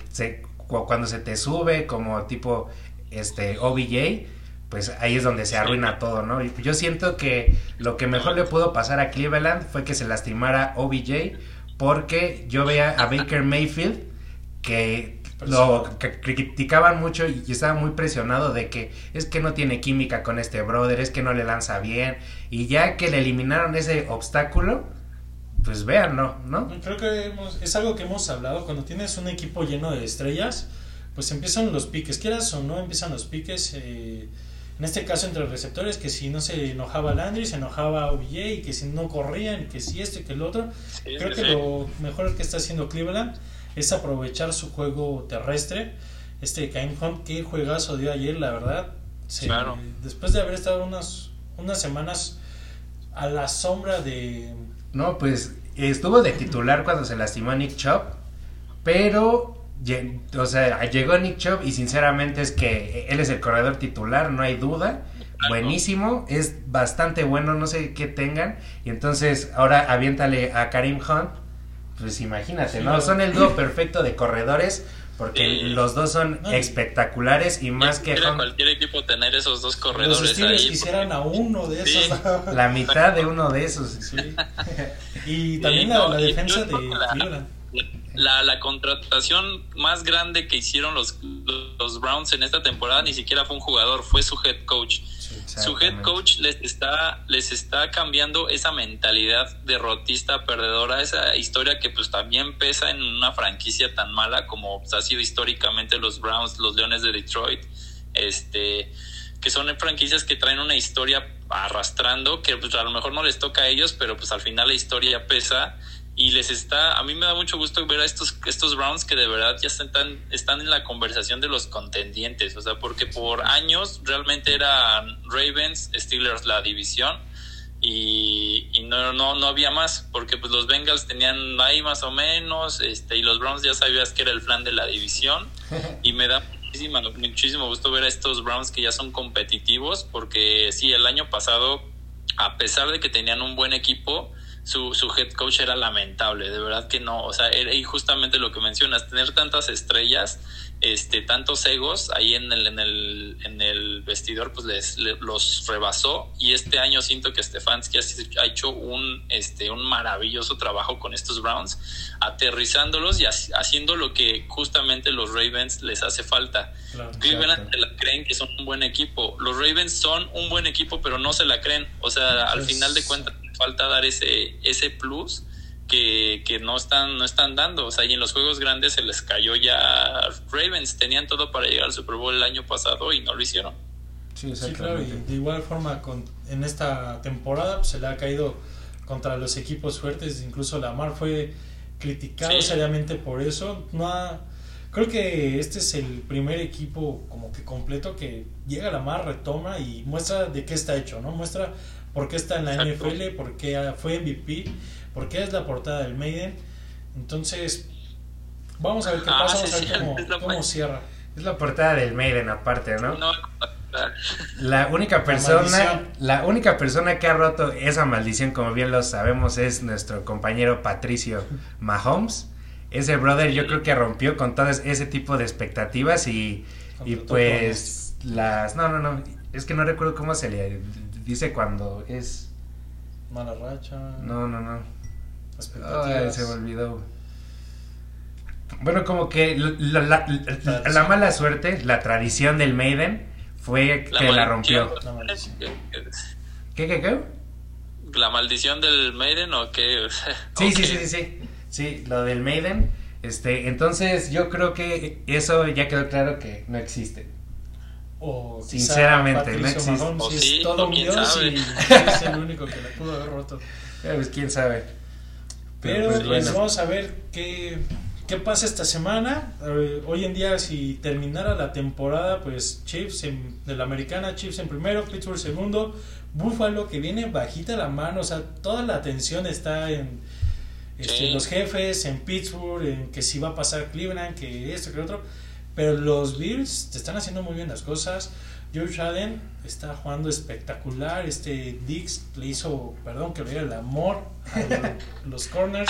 cuando se te sube como tipo este OBJ, pues ahí es donde se arruina todo, ¿no? Yo siento que lo que mejor le pudo pasar a Cleveland fue que se lastimara OBJ porque yo veía a Baker Mayfield que lo criticaban mucho y estaba muy presionado de que es que no tiene química con este brother, es que no le lanza bien y ya que le eliminaron ese obstáculo, pues vean, ¿no? ¿no? Creo que es algo que hemos hablado, cuando tienes un equipo lleno de estrellas, pues empiezan los piques, quieras o no, empiezan los piques. Eh, en este caso entre receptores, que si no se enojaba Landry, se enojaba OBJ, y que si no corrían, que si esto y que el otro. Creo que lo mejor que está haciendo Cleveland es aprovechar su juego terrestre. Este Kaim Hunt, qué juegazo dio ayer, la verdad. Después de haber estado unas, unas semanas a la sombra de... No, pues estuvo de titular cuando se lastimó Nick Chubb, pero o sea, llegó Nick Chubb y sinceramente es que él es el corredor titular, no hay duda. Buenísimo, es bastante bueno, no sé qué tengan. Y entonces ahora aviéntale a Karim Hunt. Pues imagínate, ¿no? Son el dúo perfecto de corredores porque los dos son espectaculares y más que Hunt, cualquier equipo tener esos dos corredores los ahí. quisieran a uno de esos. (laughs) La mitad de uno de esos. (laughs) y también la, defensa de Cleveland la, la, contratación más grande que hicieron los, los Browns en esta temporada ni siquiera fue un jugador, fue su head coach. Su head coach les está, les está cambiando esa mentalidad derrotista, perdedora, esa historia que pues también pesa en una franquicia tan mala como pues, ha sido históricamente los Browns, los Leones de Detroit, este que son franquicias que traen una historia arrastrando, que pues a lo mejor no les toca a ellos, pero pues al final la historia pesa y les está, a mí me da mucho gusto ver a estos, estos Browns que de verdad ya están, están en la conversación de los contendientes, o sea, porque por años realmente eran Ravens, Steelers la división y, y no, no, no había más, porque pues los Bengals tenían ahí más o menos, este, y los Browns ya sabías que era el plan de la división (laughs) y me da muchísimo, muchísimo gusto ver a estos Browns que ya son competitivos, porque sí, el año pasado, a pesar de que tenían un buen equipo, su, su head coach era lamentable, de verdad que no, o sea, y justamente lo que mencionas, tener tantas estrellas, este, tantos egos ahí en el, en el, en el vestidor, pues les, los rebasó, y este año siento que Stefanski ha hecho un, este, un maravilloso trabajo con estos Browns, aterrizándolos y haciendo lo que justamente los Ravens les hace falta. Cleveland se la creen que son un buen equipo, los Ravens son un buen equipo, pero no se la creen, o sea, al final de cuentas falta dar ese, ese plus que, que, no están no están dando. O sea, y en los juegos grandes se les cayó ya Ravens. Tenían todo para llegar al Super Bowl el año pasado y no lo hicieron. Sí, claro. Y de igual forma, con, en esta temporada pues, se le ha caído contra los equipos fuertes. Incluso la Mar fue criticado seriamente por eso. No creo que este es el primer equipo como que completo que llega a la Mar, retoma y muestra de qué está hecho, ¿no? Muestra por qué está en la NFL, por qué fue MVP, por qué es la portada del Maiden. Entonces, vamos a ver qué ah, pasa, vamos a ver cómo, cierra. Es la portada del Maiden aparte, ¿no? La única persona, la, única persona que ha roto esa maldición, como bien lo sabemos, es nuestro compañero Patricio Mahomes. Ese brother yo creo que rompió con todo ese tipo de expectativas y, y pues las... No, no, no, es que no recuerdo cómo se le dice cuando es... Mala racha. No, no, no. Ay, se me olvidó. Bueno, como que la, la, mala suerte, la tradición del Maiden fue que la rompió. ¿Qué, qué, qué? ¿La maldición del Maiden o qué? (laughs) sí, sí, sí, sí, sí. lo del Maiden. Este, entonces yo creo que eso ya quedó claro que no existe. O Sinceramente, no existe. O es todo un dios y es el único que le pudo haber roto. (laughs) Pues quién sabe. Pero, pues, pues vamos a ver qué, qué pasa esta semana. Eh, hoy en día, si terminara la temporada, pues Chiefs en, de la americana, Chiefs en primero, Pittsburgh segundo, Buffalo que viene bajita la mano, o sea, toda la atención está en este, los jefes, en Pittsburgh, en que si va a pasar Cleveland, que esto, que otro Pero los Bills te están haciendo muy bien las cosas. George Allen está jugando espectacular. Este Dix le hizo, perdón que le diga el amor a (laughs) los corners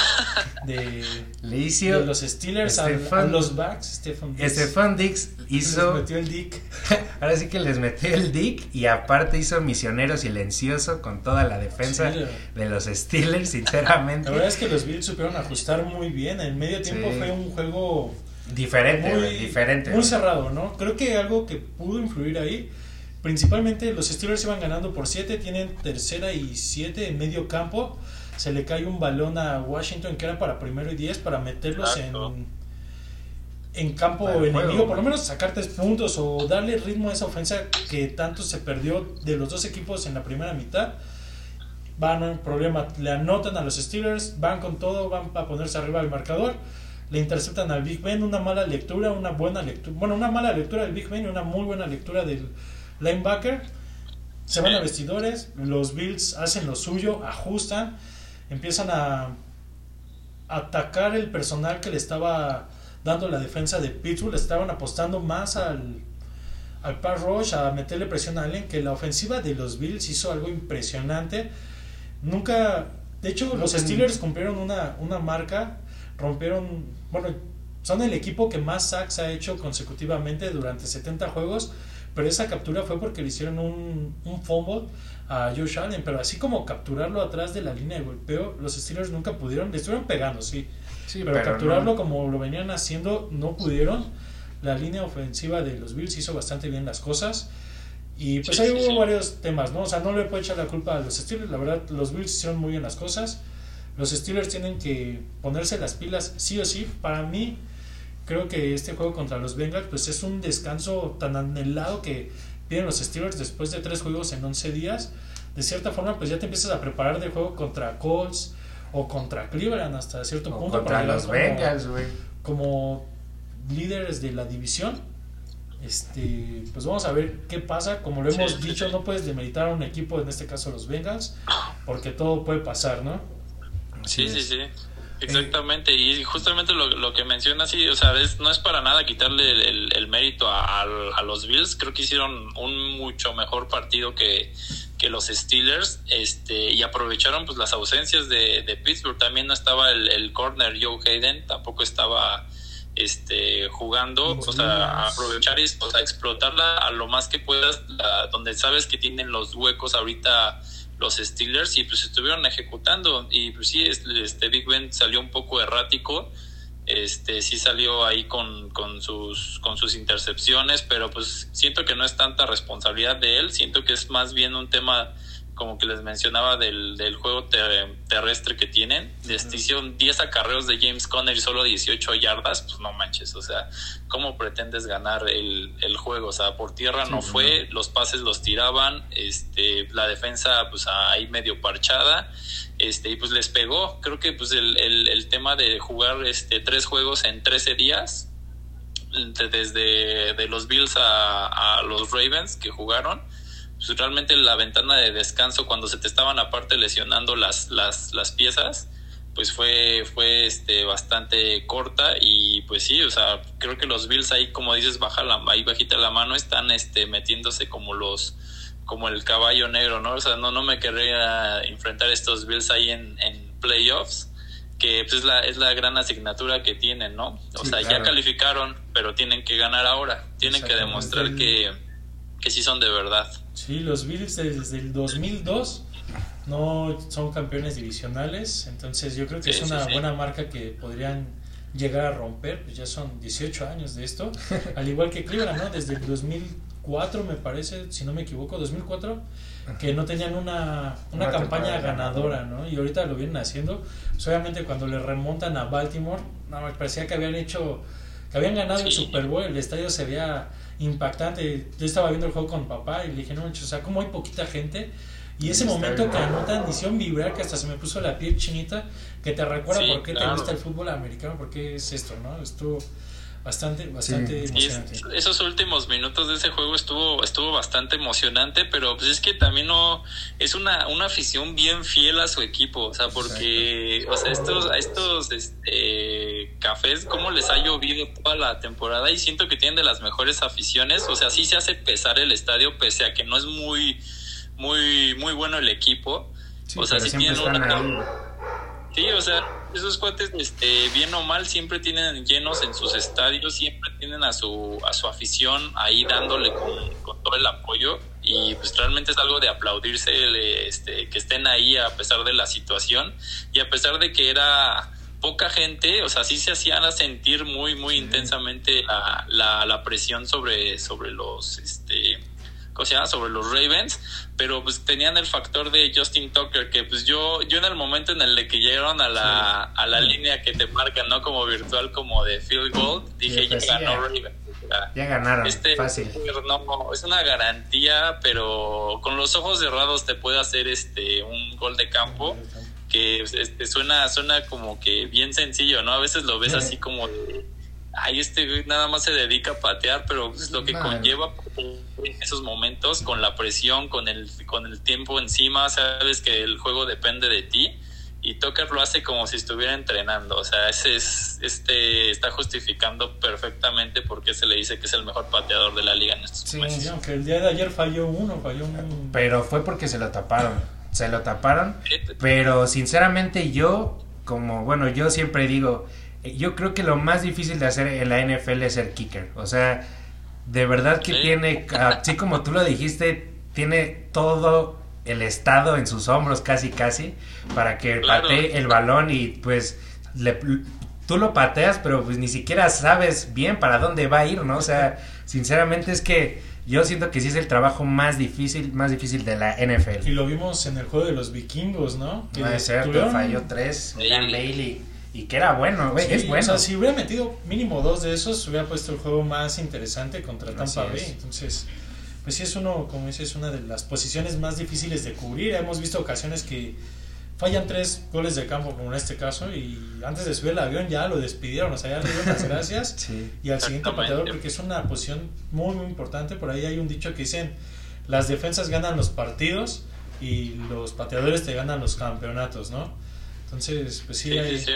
de, le hizo de los Steelers a, los backs. Stefan Dix. Estefan Dix hizo. Les metió el Dick. (laughs) Ahora sí que les metió el dick y aparte hizo misionero silencioso con toda la defensa Sí. de los Steelers, sinceramente. La verdad es que los Bills supieron ajustar muy bien. En medio tiempo Sí. fue un juego Diferente, muy, diferente. muy cerrado, ¿no? Creo que algo que pudo influir ahí, principalmente los Steelers iban ganando por 7, tienen tercera y 7 en medio campo. Se le cae un balón a Washington que era para primero y 10 para meterlos Exacto. en, en campo enemigo, juego, por lo menos sacar tres puntos o darle ritmo a esa ofensa que tanto se perdió de los dos equipos en la primera mitad. Van, no hay problema, le anotan a los Steelers, van con todo, van a ponerse arriba del marcador, le interceptan al Big Ben, una mala lectura, una buena lectura, bueno, una mala lectura del Big Ben y una muy buena lectura del linebacker. Se van a vestidores, los Bills hacen lo suyo, ajustan, empiezan a atacar el personal que le estaba dando la defensa de Pittsburgh, le estaban apostando más al, al pass rush, a meterle presión a Allen, que la ofensiva de los Bills hizo algo impresionante. Nunca, de hecho, los Steelers cumplieron una, una marca, rompieron, bueno, son el equipo que más sacks ha hecho consecutivamente durante 70 juegos, pero esa captura fue porque le hicieron un, un fumble a Josh Allen, pero así como capturarlo atrás de la línea de golpeo, los Steelers nunca pudieron, le estuvieron pegando, sí, Sí, pero, capturarlo no- como lo venían haciendo no pudieron. La línea ofensiva de los Bills hizo bastante bien las cosas. Y pues Sí, ahí sí, hubo sí. varios temas, ¿no? O sea, no le puedo echar la culpa a los Steelers. La verdad, los Bills hicieron muy bien las cosas. Los Steelers tienen que ponerse las pilas sí o sí. Para mí, creo que este juego contra los Bengals pues es un descanso tan anhelado que piden los Steelers después de tres juegos en 11 días. De cierta forma, pues ya te empiezas a preparar de juego contra Colts o contra Cleveland hasta cierto o punto. contra para los como- Bengals, güey. como líderes de la división. Este, pues vamos a ver qué pasa. Como lo hemos sí, dicho, sí. no puedes demeritar a un equipo, en este caso los Bengals, porque todo puede pasar, ¿no? Así Sí, sí, es. sí. Exactamente, y justamente lo, lo que menciona, sí, o sea, es- no es para nada quitarle el, el- el mérito a, los Bills, creo que hicieron un mucho mejor partido que, que los Steelers, este, y aprovecharon pues las ausencias de, de Pittsburgh, también no estaba el, el corner Joe Hayden, tampoco estaba este jugando, o sea, aprovechar y o sea, explotarla a lo más que puedas, la- donde sabes que tienen los huecos ahorita los Steelers y pues estuvieron ejecutando. Y pues sí este Big Ben salió un poco errático. Este sí salió ahí con, con sus con sus intercepciones pero pues siento que no es tanta responsabilidad de él. Siento que es más bien un tema como que les mencionaba del, del juego ter- terrestre que tienen este, hicieron 10 acarreos de James Conner y solo 18 yardas pues no manches o sea cómo pretendes ganar el, el juego o sea por tierra Sí, no no. fue los pases los tiraban, este, la defensa pues ahí medio parchada, este, y pues les pegó. Creo que pues el, el, el tema de jugar este tres juegos en 13 días, de- desde de los Bills a, a los Ravens que jugaron, pues realmente la ventana de descanso cuando se te estaban aparte lesionando las, las, las piezas, pues fue fue este bastante corta y pues sí, o sea, creo que los Bills ahí como dices baja la ahí bajita la mano están este metiéndose como los como el caballo negro, ¿no? O sea, no no me querría enfrentar estos Bills ahí en, en playoffs que pues es la es la gran asignatura que tienen, ¿no? O Sí, sea, claro. ya calificaron, pero tienen que ganar ahora, tienen que demostrar que que sí son de verdad. Sí, los Bills desde el 2002 no son campeones divisionales, entonces yo creo que Sí, es una sí, sí. buena marca que podrían llegar a romper, pues ya son 18 años de esto, al igual que Cleveland, ¿no? Desde el 2004 me parece, si no me equivoco, 2004, que no tenían una, una, Una campaña ganadora, ¿no? Y ahorita lo vienen haciendo, pues obviamente cuando le remontan a Baltimore, no, me parecía que habían hecho, que habían ganado el. Super Bowl, el estadio se veía impactante. Yo estaba viendo el juego con papá y le dije, no, o sea, como hay poquita gente. Y ese momento bien. que anotan, hicieron vibrar, que hasta se me puso la piel chinita, que te recuerda Sí, por qué te gusta el fútbol americano, por qué es esto, ¿no? Estuvo bastante, bastante emocionante. esos últimos minutos de ese juego estuvo, estuvo bastante emocionante, pero pues es que también no, es una, una afición bien fiel a su equipo, o sea, porque, o sea, estos, a estos este, cafés, cómo les ha llovido toda la temporada y siento que tienen de las mejores aficiones, o sea, sí se hace pesar el estadio, pese a que no es muy, muy, muy bueno el equipo. o sea, sí tienen una... Sí, o sea, esos cuates, este, bien o mal, siempre tienen llenos en sus estadios, siempre tienen a su, a su afición ahí dándole con, todo el apoyo. Y pues realmente es algo de aplaudirse este, que estén ahí a pesar de la situación. Y a pesar de que era poca gente, o sea, sí se hacían sentir muy, muy intensamente la, la, la presión sobre, sobre los, este, ¿cómo se llama? Sobre los Ravens, pero pues tenían el factor de Justin Tucker, que pues yo, yo en el momento en el que llegaron a la, a la línea que te marcan, ¿no? Como virtual, como de field goal, dije, ya ganó Ravens. Ya ganaron, este, fácil. No, es una garantía, pero con los ojos cerrados te puede hacer este un gol de campo que este, suena suena como que bien sencillo, ¿no? A veces lo ves así como de ay, este güey nada más se dedica a patear, pero es lo que conlleva en esos momentos con la presión, con el, con el tiempo encima, sabes que el juego depende de ti y Tucker lo hace como si estuviera entrenando, o sea, ese es, este está justificando perfectamente por qué se le dice que es el mejor pateador de la liga en estos sí, Sí, aunque el día de ayer falló uno, falló uno. Pero fue porque se lo taparon, se lo taparon, pero sinceramente yo, como, bueno, yo siempre digo, yo creo que lo más difícil de hacer en la NFL es ser kicker. O sea, de verdad que tiene, así como tú lo dijiste, tiene todo el estado en sus hombros casi casi para que patee el balón y pues le, tú lo pateas pero pues ni siquiera sabes bien para dónde va a ir, ¿no? O sea, sinceramente es que yo siento que sí es el trabajo más difícil, más difícil de la NFL. Y lo vimos en el juego de los vikingos, ¿no? Que no cierto, falló tres, Dan Bailey y que era bueno, güey, es bueno. O sea, si hubiera metido mínimo dos de esos, hubiera puesto el juego más interesante contra Tampa Bay. Entonces, pues sí es uno, como dices, una de las posiciones más difíciles de cubrir. Hemos visto ocasiones que fallan tres goles de campo, como en este caso, y antes de subir el avión ya lo despidieron, o sea, ya le dieron las gracias. (laughs) Y al siguiente pateador, porque es una posición muy, muy importante. Por ahí hay un dicho que dicen, las defensas ganan los partidos y los pateadores te ganan los campeonatos, ¿no? Entonces, pues sí, hay... Sí,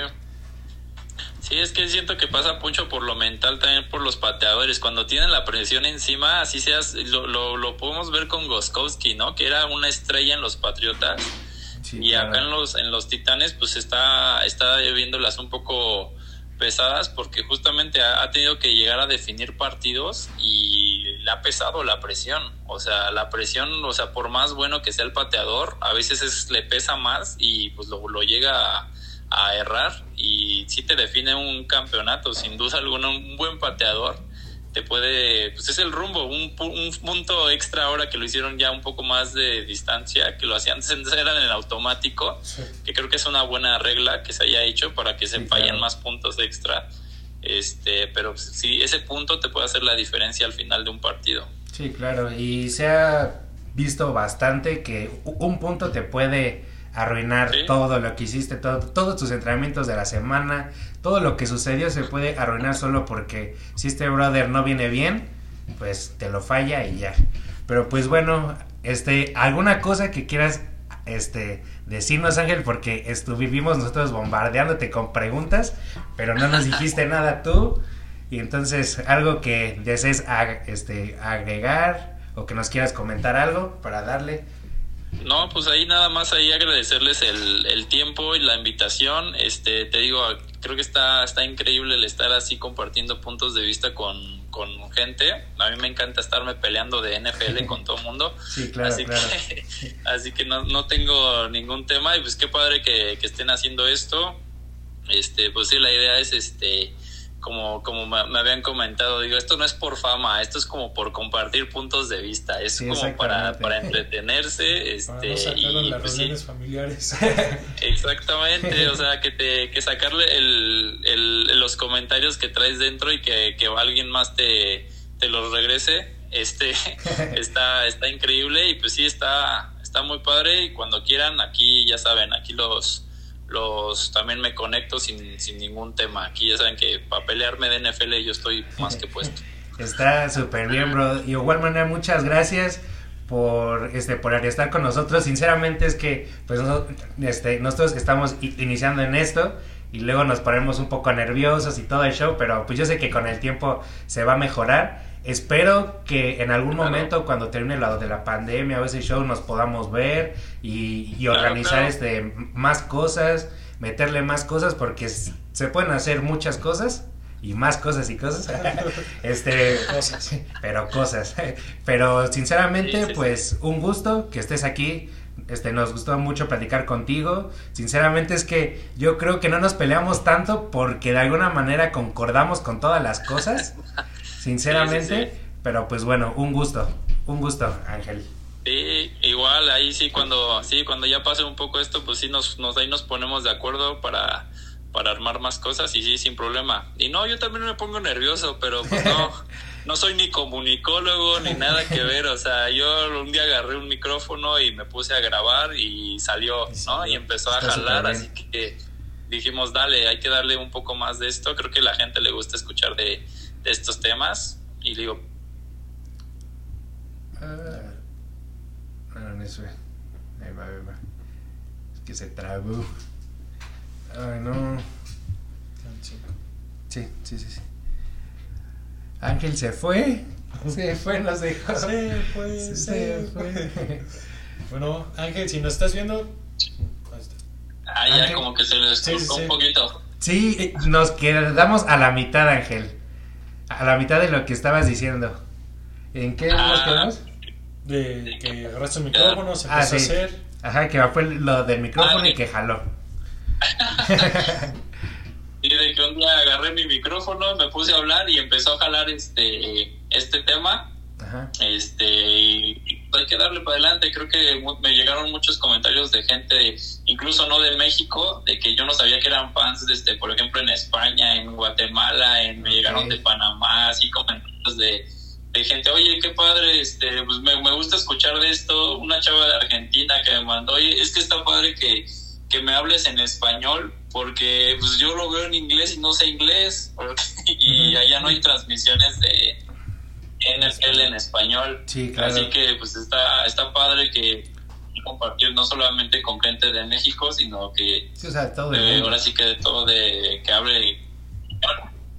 es que siento que pasa mucho por lo mental, también por los pateadores. Cuando tienen la presión encima, así seas, lo, lo, podemos ver con Goskowski, ¿no? Que era una estrella en los Patriotas. y acá en los, en los Titanes, pues está, está viéndolas un poco pesadas porque justamente ha, tenido que llegar a definir partidos y le ha pesado la presión. O sea, la presión, o sea, por más bueno que sea el pateador, a veces es, le pesa más y pues lo, lo llega a a errar y si te define un campeonato, sin duda alguna, un buen pateador te puede, pues es el rumbo, un, punto extra ahora que lo hicieron ya un poco más de distancia, que lo hacían antes eran en automático, que creo que es una buena regla que se haya hecho para que se fallen más puntos extra, este, pero sí, ese punto te puede hacer la diferencia al final de un partido. Sí, claro, y se ha visto bastante que un punto te puede arruinar todo lo que hiciste, todo, todos tus entrenamientos de la semana, todo lo que sucedió se puede arruinar solo porque si este brother no viene bien, pues te lo falla y ya. Pero pues bueno, este, alguna cosa que quieras este decirnos Ángel porque estuvimos nosotros bombardeándote con preguntas, pero no nos dijiste (laughs) nada tú. Y entonces algo que desees este agregar o que nos quieras comentar algo para darle no, pues ahí nada más ahí agradecerles el, el tiempo y la invitación. Este, te digo, creo que está, está increíble el estar así compartiendo puntos de vista con, con gente. A mí me encanta estarme peleando de NFL con todo el mundo. (laughs) Sí, claro, así Que, (laughs) así que no, no tengo ningún tema y pues qué padre que, que estén haciendo esto. Este, pues sí, la idea es este como, como me, habían comentado, digo, esto no es por fama, esto es como por compartir puntos de vista, es como para, para entretenerse, este, y las pues, familiares. (laughs) Exactamente, o sea, que te, que sacarle el, el, los comentarios que traes dentro y que, que alguien más te, te los regrese, este, (laughs) está, está increíble y pues sí está, está muy padre y cuando quieran, aquí ya saben, aquí los los también me conecto sin, sin ningún tema. Aquí ya saben que para pelearme de NFL yo estoy más que puesto. (laughs) Está súper bien, bro. Y igual manera, muchas gracias por este por estar con nosotros. Sinceramente es que pues nosotros, este, nosotros que estamos iniciando en esto y luego nos ponemos un poco nerviosos y todo el show, pero pues yo sé que con el tiempo se va a mejorar. Espero que en algún momento cuando termine lo de la pandemia o ese show nos podamos ver y, y organizar claro. este más cosas, meterle más cosas porque se pueden hacer muchas cosas y más cosas y cosas. (laughs) este, Cosas. pero cosas. Pero sinceramente, Sí, sí, pues un gusto que estés aquí. Este, nos gustó mucho platicar contigo. Sinceramente es que yo creo que no nos peleamos tanto porque de alguna manera concordamos con todas las cosas. Sinceramente, (laughs) Sí, sí, sí. pero pues bueno, un gusto. Un gusto, Ángel. Sí, igual ahí sí cuando sí cuando ya pase un poco esto pues sí nos, nos ahí nos ponemos de acuerdo para para armar más cosas y sí sin problema y no yo también me pongo nervioso pero pues no (laughs) no soy ni comunicólogo ni nada que (laughs) ver o sea yo un día agarré un micrófono y me puse a grabar y salió no y empezó a jalar así que dijimos dale hay que darle un poco más de esto creo que a la gente le gusta escuchar de, de estos temas y digo Ah, no, no eso. Ahí va, ahí va. Es que se trabó. Ay, no. Sí, sí, sí, sí. Ángel se fue. Se fue, nos dejó. Se fue, Se se fue. fue. Bueno, Ángel, si nos estás viendo, ah ya Ángel. como que se les Sí, sí, un poquito Sí, eh, nos quedamos a la mitad, Ángel. A la mitad de lo que estabas diciendo. ¿En qué nos Ah. quedamos? de que agarraste el micrófono, se empezó Ah, a hacer. Ajá, que fue lo del micrófono Ah, y que jaló. (laughs) De que un día agarré mi micrófono, me puse a hablar y empezó a jalar este, este tema. Ajá. Este, y hay que darle para adelante. Creo que me llegaron muchos comentarios de gente, incluso no de México, de que yo no sabía que eran fans, de este, por ejemplo, en España, en Guatemala, en, me llegaron de Panamá, así comentarios de, de gente, oye, qué padre, este, pues me, me gusta escuchar de esto. Una chava de Argentina que me mandó, oye, es que está padre que, que me hables en español, porque pues yo lo veo en inglés y no sé inglés, (laughs) y allá no hay transmisiones de NFL en español. Sí, claro. Así que pues está, está padre que compartir no solamente con gente de México, sino que Sí, o sea, todo el mundo. ahora sí que de todo de que hable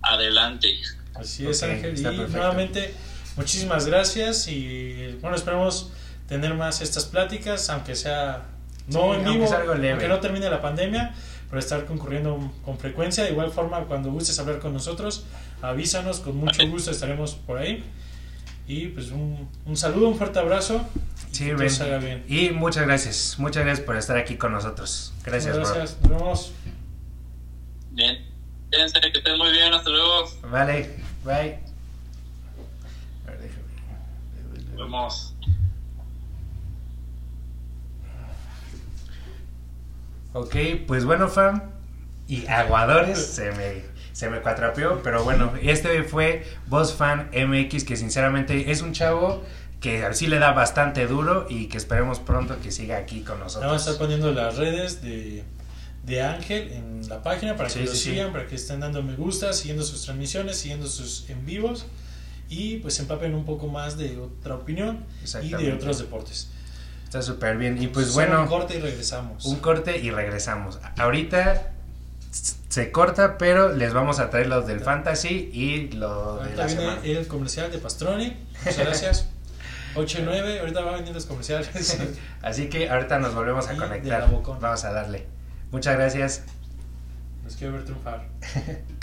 adelante. Así es, Ángel. Y perfecto. nuevamente, muchísimas gracias. Y bueno, esperamos tener más estas pláticas, aunque sea no Sí, en vivo, aunque no termine la pandemia, pero estar concurriendo con frecuencia. De igual forma, cuando gustes hablar con nosotros, avísanos, con mucho gusto estaremos por ahí. Y pues un, un saludo, un fuerte abrazo. y Sí, que todo ven. salga bien. Y muchas gracias. Muchas gracias por estar aquí con nosotros. Gracias, bro. Gracias, nos vemos. Bien, fíjense que estén muy bien, hasta luego. Vale, bye. A ver, déjame. Nos vemos. Ok, pues bueno, fam. Y aguadores, se me, se me cuatrapeó. Pero bueno, este fue Boss Fan MX, que sinceramente es un chavo que sí le da bastante duro y que esperemos pronto que siga aquí con Vamos a estar nosotros. poniendo las redes de, de Ángel en la página para que Sí, lo sí, sí. sigan, para que estén dando me gusta, siguiendo sus transmisiones, siguiendo sus en vivos y pues empapen un poco más de otra opinión y de otros deportes. Está súper bien. Y pues Solo bueno, un corte y regresamos. un corte y regresamos. Ahorita se corta, pero les vamos a traer los del fantasy y lo de Ahorita la viene semana. el comercial de Pastroni. Muchas gracias. (laughs) 8 y 9, ahorita van a venir los comerciales. Así que ahorita nos volvemos a Y de conectar. la. Vamos a darle. Muchas gracias. Los quiero ver triunfar. (laughs)